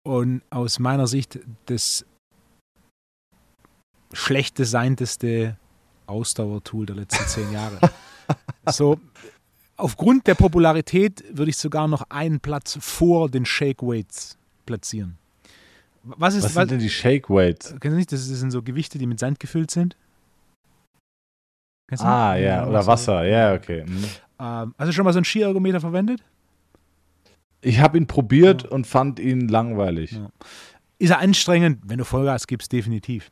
und aus meiner Sicht das schlecht designteste Ausdauertool der letzten zehn Jahre. so, aufgrund der Popularität würde ich sogar noch einen Platz vor den Shake Weights platzieren. Was, ist, was sind was, denn die Shake Weights? Kennst du nicht? Das sind so Gewichte, die mit Sand gefüllt sind. ah, ja, oder Wasser, ja, okay. Mhm. Ähm, hast du schon mal so einen Skiergometer verwendet? Ich habe ihn probiert ja. und fand ihn langweilig. Ja. Ist er anstrengend, wenn du Vollgas gibst, definitiv.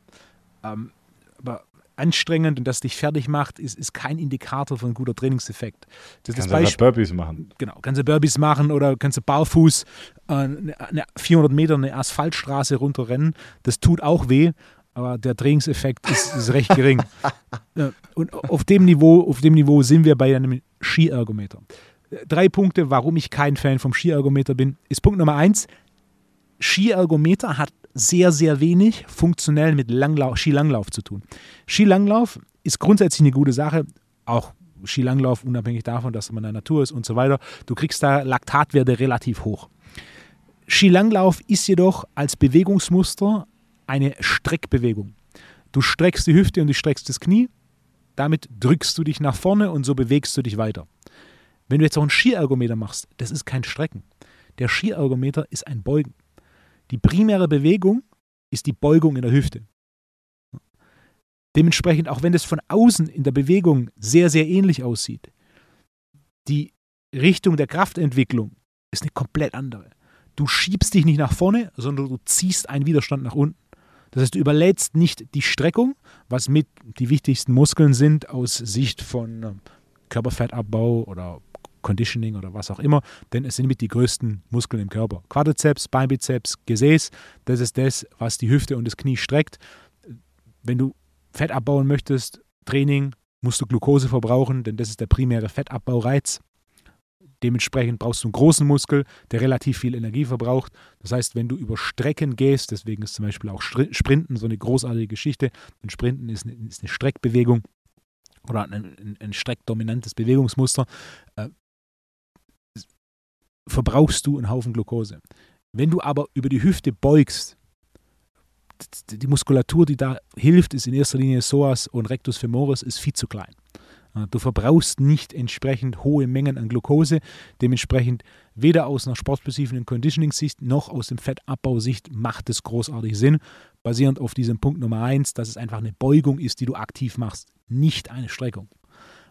Ähm, aber anstrengend und das dich fertig macht, ist, ist kein Indikator für ein guter Trainingseffekt. Das kannst du Burpees machen. Genau, kannst du Burpees machen oder kannst du barfuß äh, eine, 400 Meter eine Asphaltstraße runterrennen. Das tut auch weh, aber der Trainingseffekt ist, ist recht gering. und auf dem, Niveau, auf dem Niveau sind wir bei einem Skiergometer drei Punkte, warum ich kein Fan vom Skiergometer bin. Ist Punkt Nummer eins: Skiergometer hat sehr, sehr wenig funktionell mit Langlauf, Skilanglauf zu tun. Skilanglauf ist grundsätzlich eine gute Sache, auch Skilanglauf, unabhängig davon, dass man in der Natur ist und so weiter. Du kriegst da Laktatwerte relativ hoch. Skilanglauf ist jedoch als Bewegungsmuster eine Streckbewegung. Du streckst die Hüfte und du streckst das Knie, damit drückst du dich nach vorne und so bewegst du dich weiter. Wenn du jetzt auch einen Skiergometer machst, das ist kein Strecken. Der Skiergometer ist ein Beugen. Die primäre Bewegung ist die Beugung in der Hüfte. Dementsprechend, auch wenn es von außen in der Bewegung sehr, sehr ähnlich aussieht, die Richtung der Kraftentwicklung ist eine komplett andere. Du schiebst dich nicht nach vorne, sondern du ziehst einen Widerstand nach unten. Das heißt, du überlädst nicht die Streckung, was mit die wichtigsten Muskeln sind aus Sicht von Körperfettabbau oder Conditioning oder was auch immer, denn es sind mit die größten Muskeln im Körper. Quadrizeps, Beinbizeps, Gesäß, das ist das, was die Hüfte und das Knie streckt. Wenn du Fett abbauen möchtest, Training, musst du Glucose verbrauchen, denn das ist der primäre Fettabbaureiz. Dementsprechend brauchst du einen großen Muskel, der relativ viel Energie verbraucht. Das heißt, wenn du über Strecken gehst, deswegen ist zum Beispiel auch Sprinten so eine großartige Geschichte. Denn Sprinten ist eine, ist eine Streckbewegung oder ein, ein, ein streckdominantes Bewegungsmuster. Verbrauchst du einen Haufen Glucose. Wenn du aber über die Hüfte beugst, die Muskulatur, die da hilft, ist in erster Linie Psoas und Rectus femoris, ist viel zu klein. Du verbrauchst nicht entsprechend hohe Mengen an Glucose. Dementsprechend weder aus einer sportspezifischen Conditioning-Sicht noch aus dem Fettabbausicht macht es großartig Sinn. Basierend auf diesem Punkt Nummer eins, dass es einfach eine Beugung ist, die du aktiv machst, nicht eine Streckung.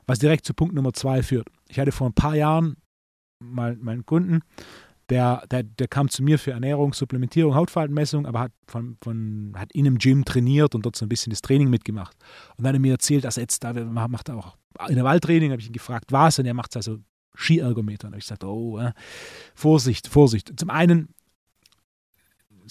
Was direkt zu Punkt Nummer zwei führt. Ich hatte vor ein paar Jahren mal meinen Kunden, der, der, der kam zu mir für Ernährung, Supplementierung, Hautfaltenmessung, aber hat, von, von, hat in einem Gym trainiert und dort so ein bisschen das Training mitgemacht. Und dann hat er mir erzählt, dass er jetzt da macht er auch Intervalltraining, habe ich ihn gefragt, was, und er macht also Skiergometer. Und ich gesagt, oh, äh, Vorsicht, Vorsicht. Zum einen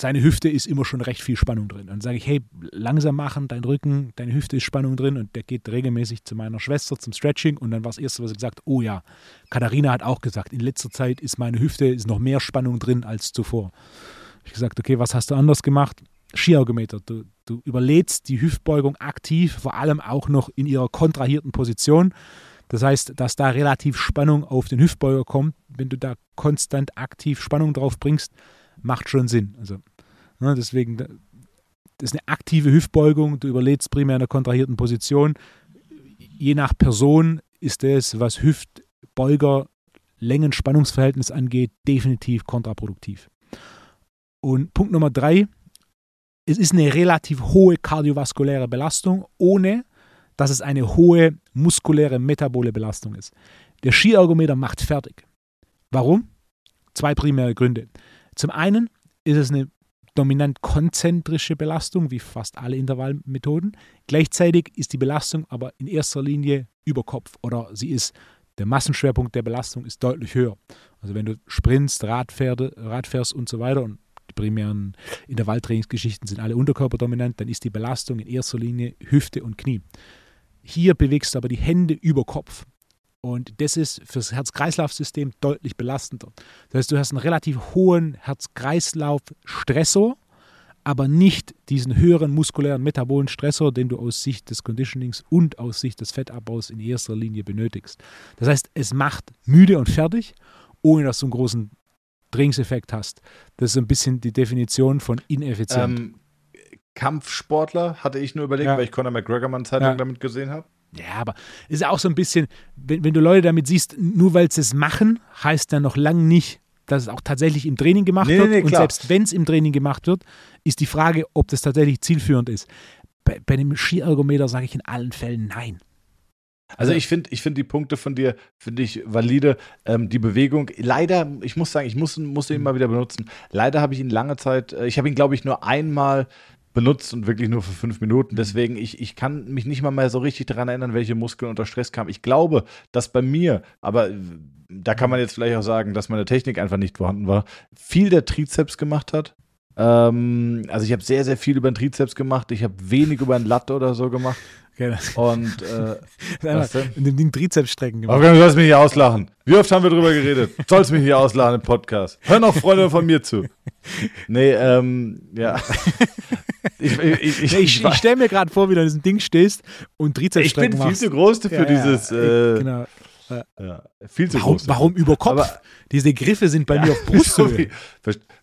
seine Hüfte ist immer schon recht viel Spannung drin. Dann sage ich, hey, langsam machen, dein Rücken, deine Hüfte ist Spannung drin und der geht regelmäßig zu meiner Schwester zum Stretching und dann war das Erste, was er gesagt oh ja, Katharina hat auch gesagt, in letzter Zeit ist meine Hüfte, ist noch mehr Spannung drin als zuvor. Ich gesagt, okay, was hast du anders gemacht? Skiergometer. Du, du überlädst die Hüftbeugung aktiv, vor allem auch noch in ihrer kontrahierten Position. Das heißt, dass da relativ Spannung auf den Hüftbeuger kommt. Wenn du da konstant aktiv Spannung drauf bringst, macht schon Sinn. Also, ne, deswegen, das ist eine aktive Hüftbeugung, du überlädst primär in einer kontrahierten Position. Je nach Person ist es, was Hüftbeuger Längen-Spannungsverhältnis angeht, definitiv kontraproduktiv. Und Punkt Nummer drei, es ist eine relativ hohe kardiovaskuläre Belastung, ohne dass es eine hohe muskuläre metabole Belastung ist. Der Skiergometer macht fertig. Warum? Zwei primäre Gründe. Zum einen ist es eine dominant konzentrische Belastung, wie fast alle Intervallmethoden. Gleichzeitig ist die Belastung aber in erster Linie über Kopf oder sie ist, der Massenschwerpunkt der Belastung ist deutlich höher. Also wenn du sprintst, Radpferde, Radfährst und so weiter und die primären Intervalltrainingsgeschichten sind alle unterkörperdominant, dann ist die Belastung in erster Linie Hüfte und Knie. Hier bewegst du aber die Hände über Kopf. Und das ist fürs Herz-Kreislauf-System deutlich belastender. Das heißt, du hast einen relativ hohen Herz-Kreislauf-Stressor, aber nicht diesen höheren muskulären metabolen Stressor, den du aus Sicht des Conditionings und aus Sicht des Fettabbaus in erster Linie benötigst. Das heißt, es macht müde und fertig, ohne dass du einen großen Trainingseffekt hast. Das ist ein bisschen die Definition von ineffizient. Ähm, Kampfsportler hatte ich nur überlegt, ja. weil ich Conor McGregor mal eine Zeit lang ja. damit gesehen habe. Ja, aber ist ja auch so ein bisschen, wenn, wenn du Leute damit siehst, nur weil sie es machen, heißt ja noch lange nicht, dass es auch tatsächlich im Training gemacht nee, wird. Nee, und selbst wenn es im Training gemacht wird, ist die Frage, ob das tatsächlich zielführend ist. Bei, bei dem Skiergometer sage ich in allen Fällen nein. Also ich finde ich find die Punkte von dir, finde ich valide. Ähm, die Bewegung, leider, ich muss sagen, ich muss, muss ihn mal wieder benutzen. Leider habe ich ihn lange Zeit, äh, ich habe ihn, glaube ich, nur einmal benutzt und wirklich nur für fünf Minuten. Deswegen, ich, ich kann mich nicht mal mehr so richtig daran erinnern, welche Muskeln unter Stress kamen. Ich glaube, dass bei mir, aber da kann man jetzt vielleicht auch sagen, dass meine Technik einfach nicht vorhanden war, viel der Trizeps gemacht hat. Ähm, also ich habe sehr, sehr viel über den Trizeps gemacht. Ich habe wenig über den Latte oder so gemacht. Okay, und äh, was denn? in dem Ding Trizepsstrecken gemacht. Okay, du sollst mich hier auslachen. Wie oft haben wir drüber geredet? Du sollst mich hier auslachen im Podcast. Hör noch Freunde von mir zu. Nee, ähm, ja. Ich, ich, ich, ich, ich stelle mir gerade vor, wie du in diesem Ding stehst und Trizepsstrecken Ich bin viel zu groß für ja, dieses. Äh, genau. Ja, viel zu warum, groß. Warum über Kopf? Aber, Diese Griffe sind bei ja, mir auf Brusthöhe.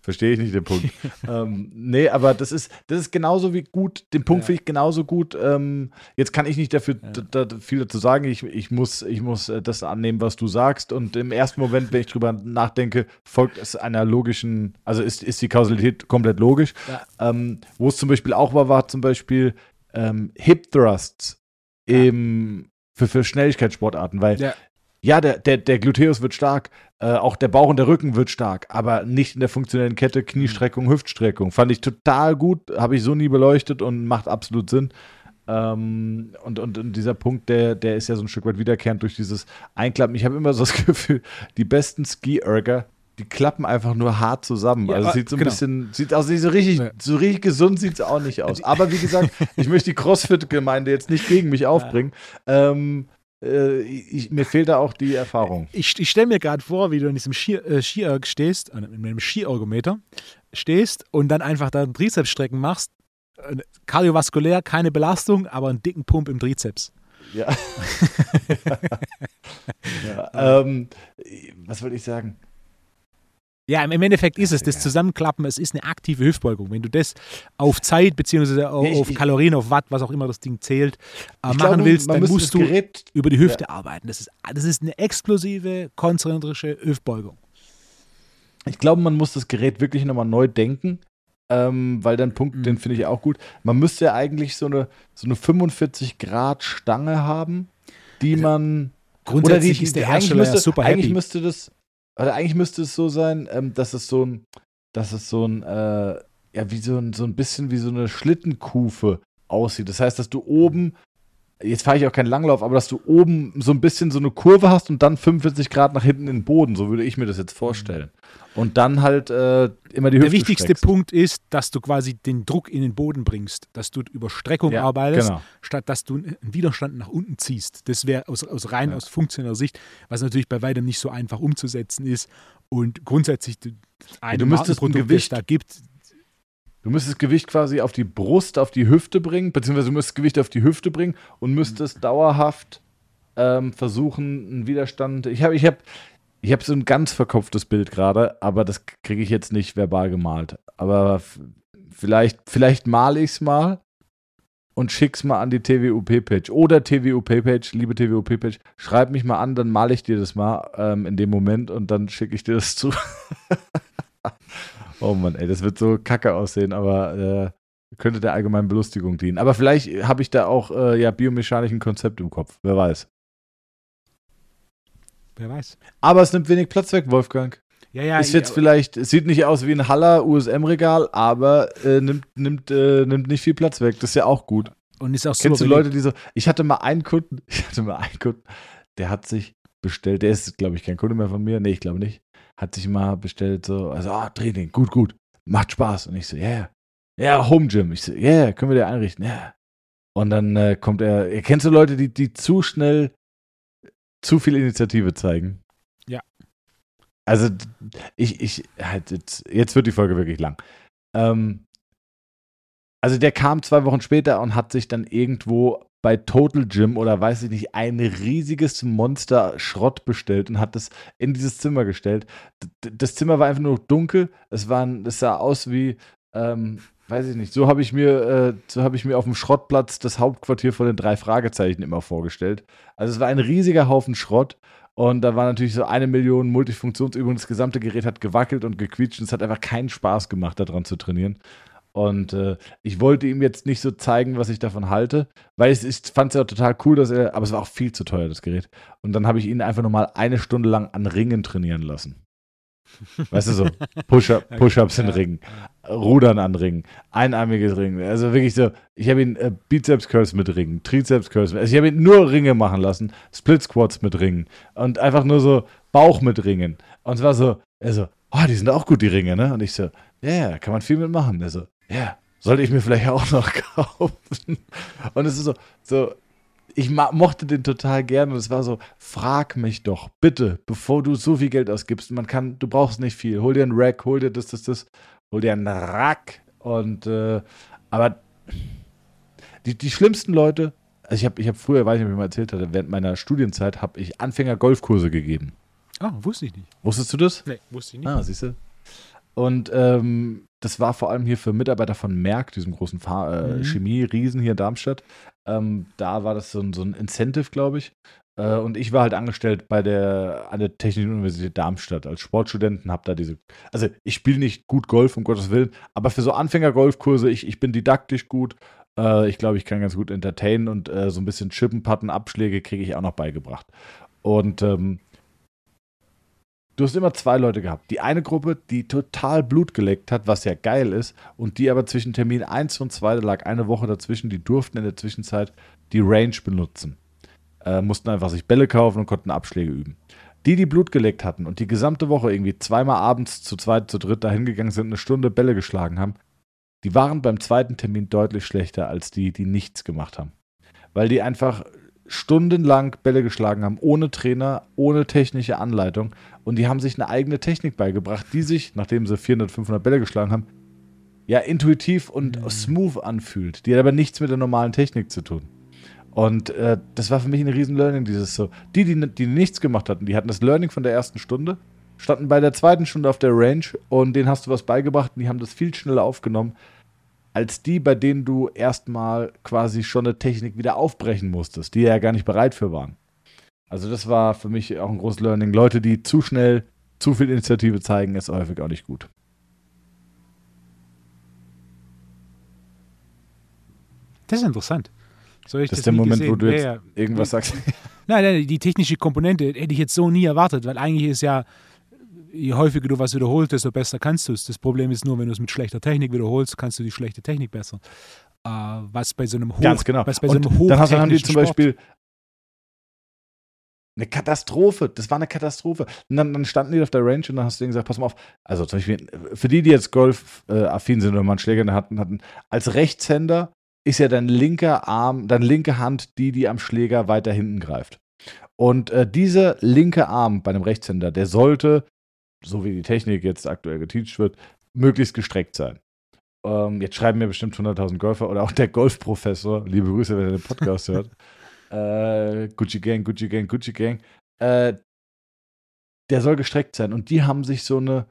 Verstehe ich nicht den Punkt. ähm, nee, aber das ist, das ist genauso wie gut, den Punkt ja. finde ich genauso gut. Ähm, jetzt kann ich nicht dafür ja. da, viel dazu sagen. Ich, ich, muss, ich muss äh, das annehmen, was du sagst. Und im ersten Moment, wenn ich drüber nachdenke, folgt es einer logischen, also ist, ist die Kausalität komplett logisch. Ja. Ähm, Wo es zum Beispiel auch war, war zum Beispiel ähm, Hip Thrusts im, für, für Schnelligkeitssportarten, weil ja ja, der, der, der Gluteus wird stark, äh, auch der Bauch und der Rücken wird stark, aber nicht in der funktionellen Kette Kniestreckung, Hüftstreckung. Fand ich total gut, habe ich so nie beleuchtet und macht absolut Sinn. Ähm, und, und, und, dieser Punkt, der, der ist ja so ein Stück weit wiederkehrend durch dieses Einklappen. Ich habe immer so das Gefühl, die besten Ski-Erger, die klappen einfach nur hart zusammen. Ja, also sieht so ein genau. bisschen, sieht aus, so richtig, ja. so richtig gesund sieht es auch nicht aus. Aber wie gesagt, ich möchte die CrossFit-Gemeinde jetzt nicht gegen mich aufbringen. Ja. Ähm, äh, ich, mir fehlt da auch die Erfahrung. Ich, ich stelle mir gerade vor, wie du in diesem Ski, äh, Skierg stehst, äh, mit einem Skiergometer stehst und dann einfach da Trizepsstrecken machst. Äh, kardiovaskulär, keine Belastung, aber einen dicken Pump im Trizeps. Ja. ja ähm, was wollte ich sagen? Ja, im Endeffekt ist es das Ja. Zusammenklappen, es ist eine aktive Hüftbeugung. Wenn du das auf Zeit beziehungsweise auf, Ja, ich- auf Kalorien, auf Watt, was auch immer das Ding zählt, äh, Ich machen glaube, willst, dann musst du Gerät über die Hüfte arbeiten. Das ist, das ist eine explosive, konzentrische Hüftbeugung. Ich glaube, man muss das Gerät wirklich nochmal neu denken, ähm, weil dann Punkt, Mhm. den finde ich auch gut. Man müsste ja eigentlich so eine, so eine 45 Grad Stange haben, die Also, man Grundsätzlich die- ist der eigentlich Hersteller müsste, ja super eigentlich happy. müsste das, oder eigentlich müsste es so sein, ähm, dass es so ein, dass es so ein, äh, ja, wie so ein, so ein bisschen wie so eine Schlittenkufe aussieht. Das heißt, dass du oben, jetzt fahre ich auch keinen Langlauf, aber dass du oben so ein bisschen so eine Kurve hast und dann 45 Grad nach hinten in den Boden. So würde ich mir das jetzt vorstellen. Und dann halt äh, immer die Hüfte Der wichtigste streckst. Punkt ist, dass du quasi den Druck in den Boden bringst, dass du über Streckung Ja, arbeitest, genau. statt dass du einen Widerstand nach unten ziehst. Das wäre aus, aus rein Ja. aus funktioneller Sicht, was natürlich bei weitem nicht so einfach umzusetzen ist. Und grundsätzlich das eine du müsstest ein Markenprodukt, das Gewicht- da gibt, Du müsstest Gewicht quasi auf die Brust, auf die Hüfte bringen, beziehungsweise du müsstest Gewicht auf die Hüfte bringen und müsstest dauerhaft ähm, versuchen, einen Widerstand. Ich habe ich hab, ich hab so ein ganz verkopftes Bild gerade, aber das kriege ich jetzt nicht verbal gemalt. Aber vielleicht, vielleicht male ich es mal und schick's mal an die TWUP-Page. Oder TWUP-Page, liebe TWUP-Page, schreib mich mal an, dann male ich dir das mal ähm, in dem Moment und dann schicke ich dir das zu. oh Mann, ey, das wird so kacke aussehen, aber äh, könnte der allgemeinen Belustigung dienen. Aber vielleicht habe ich da auch äh, ja biomechanischen Konzept im Kopf, wer weiß. wer weiß. Aber es nimmt wenig Platz weg, Wolfgang. Ja, ja, ist jetzt ja, vielleicht, es sieht nicht aus wie ein Haller USM-Regal, aber äh, nimmt, nimmt, äh, nimmt nicht viel Platz weg. Das ist ja auch gut. und ist auch Kennst du Leute, die so. Ich hatte mal einen Kunden, ich hatte mal einen Kunden, der hat sich bestellt, der ist, glaube ich, kein Kunde mehr von mir. Nee, ich glaube nicht. Hat sich mal bestellt, so, also, ah, Training, gut, gut. Macht Spaß. Und ich so, ja, yeah. ja, Home Gym. Ich so, ja, yeah, können wir dir einrichten, ja. Yeah. Und dann äh, kommt er, kennst du Leute, die, die zu schnell zu viel Initiative zeigen? Ja. Also, ich, ich, halt jetzt, jetzt wird die Folge wirklich lang. Ähm, also der kam zwei Wochen später und hat sich dann irgendwo bei Total Gym oder weiß ich nicht, ein riesiges Monster Schrott bestellt und hat das in dieses Zimmer gestellt. D- Das Zimmer war einfach nur dunkel. Es, war, ein- es sah aus wie, ähm, weiß ich nicht, so habe ich mir, äh, so habe ich mir auf dem Schrottplatz das Hauptquartier von den drei Fragezeichen immer vorgestellt. Also es war ein riesiger Haufen Schrott. Und da war natürlich so eine Million Multifunktionsübungen. Das gesamte Gerät hat gewackelt und gequietscht. Und es hat einfach keinen Spaß gemacht, daran zu trainieren. Und äh, ich wollte ihm jetzt nicht so zeigen, was ich davon halte, weil ich, ich fand es ja total cool, dass er, aber es war auch viel zu teuer, das Gerät. Und dann habe ich ihn einfach nochmal eine Stunde lang an Ringen trainieren lassen. Weißt du so, Push-up, Push-ups in Ja. Ringen, Rudern an Ringen, einarmiges Ringen. Also wirklich so, ich habe ihn äh, Bizeps-Curls mit Ringen, Trizeps-Curls mit, also ich habe ihn nur Ringe machen lassen, Split-Squats mit Ringen und einfach nur so Bauch mit Ringen. Und es war so, er so, oh, die sind auch gut, die Ringe, ne? Und ich so, ja, yeah, kann man viel mitmachen. Er so, ja, sollte ich mir vielleicht auch noch kaufen. Und es ist so, so, ich mochte den total gern und es war so, frag mich doch, bitte, bevor du so viel Geld ausgibst. Man kann, du brauchst nicht viel. Hol dir einen Rack, hol dir das, das, das, hol dir einen Rack. Und, äh, aber die, die schlimmsten Leute, also ich habe ich hab früher, weiß ich nicht, ob ich mal erzählt hatte, während meiner Studienzeit habe ich Anfänger-Golfkurse gegeben. Ah, wusste ich nicht. Wusstest du das? Nee, wusste ich nicht. Ah, siehst du. Und ähm, das war vor allem hier für Mitarbeiter von Merck, diesem großen äh, Mhm. Chemie-Riesen hier in Darmstadt. Ähm, da war das so ein, so ein Incentive, glaube ich. Äh, und ich war halt angestellt bei der, an der Technischen Universität Darmstadt als Sportstudenten, habe da diese, also ich spiele nicht gut Golf, um Gottes Willen, aber für so Anfänger-Golfkurse, ich, ich bin didaktisch gut. Äh, ich glaube, ich kann ganz gut entertainen und äh, so ein bisschen Chippen, Patten, Abschläge kriege ich auch noch beigebracht. Und ähm, Du hast immer zwei Leute gehabt. Die eine Gruppe, die total Blut geleckt hat, was ja geil ist, und die aber zwischen Termin 1 und 2, da lag eine Woche dazwischen, die durften in der Zwischenzeit die Range benutzen. Äh, mussten einfach sich Bälle kaufen und konnten Abschläge üben. Die, die Blut geleckt hatten und die gesamte Woche irgendwie zweimal abends zu zweit, zu dritt dahin gegangen sind, eine Stunde Bälle geschlagen haben, die waren beim zweiten Termin deutlich schlechter als die, die nichts gemacht haben. Weil die einfach stundenlang Bälle geschlagen haben, ohne Trainer, ohne technische Anleitung. Und die haben sich eine eigene Technik beigebracht, die sich, nachdem sie 400, 500 Bälle geschlagen haben, ja intuitiv und Mhm. smooth anfühlt. Die hat aber nichts mit der normalen Technik zu tun. Und äh, das war für mich ein riesen Learning, dieses so. Die, die, die nichts gemacht hatten, die hatten das Learning von der ersten Stunde, standen bei der zweiten Stunde auf der Range und denen hast du was beigebracht und die haben das viel schneller aufgenommen, als die, bei denen du erstmal quasi schon eine Technik wieder aufbrechen musstest, die ja gar nicht bereit für waren. Also das war für mich auch ein großes Learning. Leute, die zu schnell zu viel Initiative zeigen, ist häufig auch nicht gut. Das ist interessant. So das, das ist der Moment, gesehen. wo du jetzt ja, ja. irgendwas sagst. Nein, nein, die technische Komponente hätte ich jetzt so nie erwartet, weil eigentlich ist ja, je häufiger du was wiederholst, desto besser kannst du es. Das Problem ist nur, wenn du es mit schlechter Technik wiederholst, kannst du die schlechte Technik besser. Uh, was bei so einem Hoch, Ganz genau. was bei so einem Und dann haben die zum Beispiel eine Katastrophe. Das war eine Katastrophe. Und dann, dann, standen die auf der Range und dann hast du denen gesagt, pass mal auf. Also zum Beispiel, für die, die jetzt Golf-affin äh, sind oder mal einen Schläger hatten, hatten, als Rechtshänder ist ja dein linker Arm, deine linke Hand die, die am Schläger weiter hinten greift. Und äh, dieser linke Arm bei einem Rechtshänder, der sollte, so wie die Technik jetzt aktuell geteacht wird, möglichst gestreckt sein. Ähm, jetzt schreiben mir bestimmt 100.000 Golfer oder auch der Golfprofessor, liebe Grüße, wenn er den Podcast hört. Äh, Gucci Gang, Gucci Gang, Gucci Gang. Äh, der soll gestreckt sein. Und die haben sich so eine,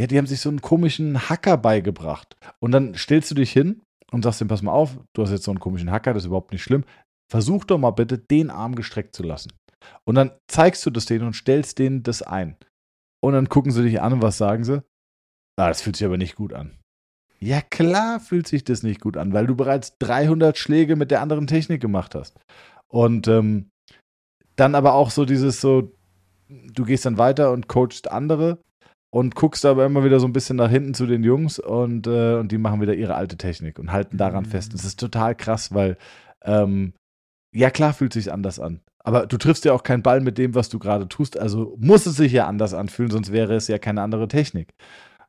ja, die haben sich so einen komischen Hacker beigebracht. Und dann stellst du dich hin und sagst ihm, pass mal auf, du hast jetzt so einen komischen Hacker, das ist überhaupt nicht schlimm. Versuch doch mal bitte, den Arm gestreckt zu lassen. Und dann zeigst du das denen und stellst denen das ein. Und dann gucken sie dich an und was sagen sie? Ah, das fühlt sich aber nicht gut an. Ja, klar fühlt sich das nicht gut an, weil du bereits 300 Schläge mit der anderen Technik gemacht hast. Und ähm, dann aber auch so dieses so, du gehst dann weiter und coachst andere und guckst aber immer wieder so ein bisschen nach hinten zu den Jungs und, äh, und die machen wieder ihre alte Technik und halten daran mhm. fest. Das ist total krass, weil ähm, ja klar fühlt sich anders an. Aber du triffst ja auch keinen Ball mit dem, was du gerade tust. Also muss es sich ja anders anfühlen, sonst wäre es ja keine andere Technik.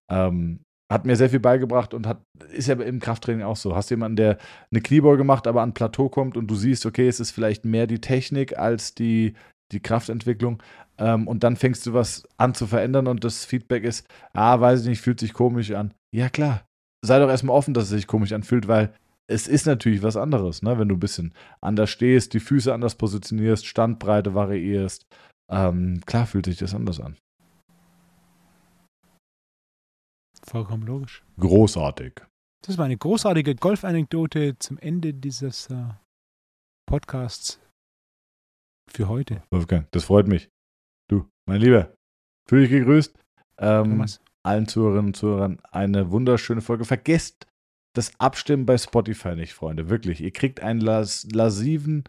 Ähm, hat mir sehr viel beigebracht und hat, ist ja im Krafttraining auch so. Hast jemanden, der eine Kniebeuge gemacht, aber an Plateau kommt und du siehst, okay, es ist vielleicht mehr die Technik als die, die Kraftentwicklung. Ähm, und dann fängst du was an zu verändern und das Feedback ist, ah, weiß ich nicht, fühlt sich komisch an. Ja, klar. Sei doch erstmal offen, dass es sich komisch anfühlt, weil es ist natürlich was anderes, ne? wenn du ein bisschen anders stehst, die Füße anders positionierst, Standbreite variierst. Ähm, klar fühlt sich das anders an. Vollkommen logisch. Großartig. Das war eine großartige Golf-Anekdote zum Ende dieses äh, Podcasts für heute. Wolfgang, das freut mich. Du, mein Lieber, fühle dich gegrüßt. Ähm, allen Zuhörerinnen und Zuhörern eine wunderschöne Folge. Vergesst das Abstimmen bei Spotify nicht, Freunde. Wirklich. Ihr kriegt einen las lasiven,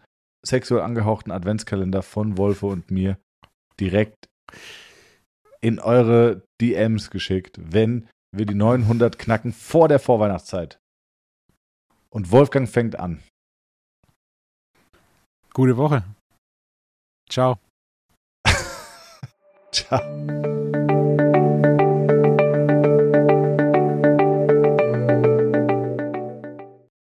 sexuell angehauchten Adventskalender von Wolfe und mir direkt in eure DMs geschickt, wenn wir die 900 knacken vor der Vorweihnachtszeit. Und Wolfgang fängt an. Gute Woche. Ciao. Ciao.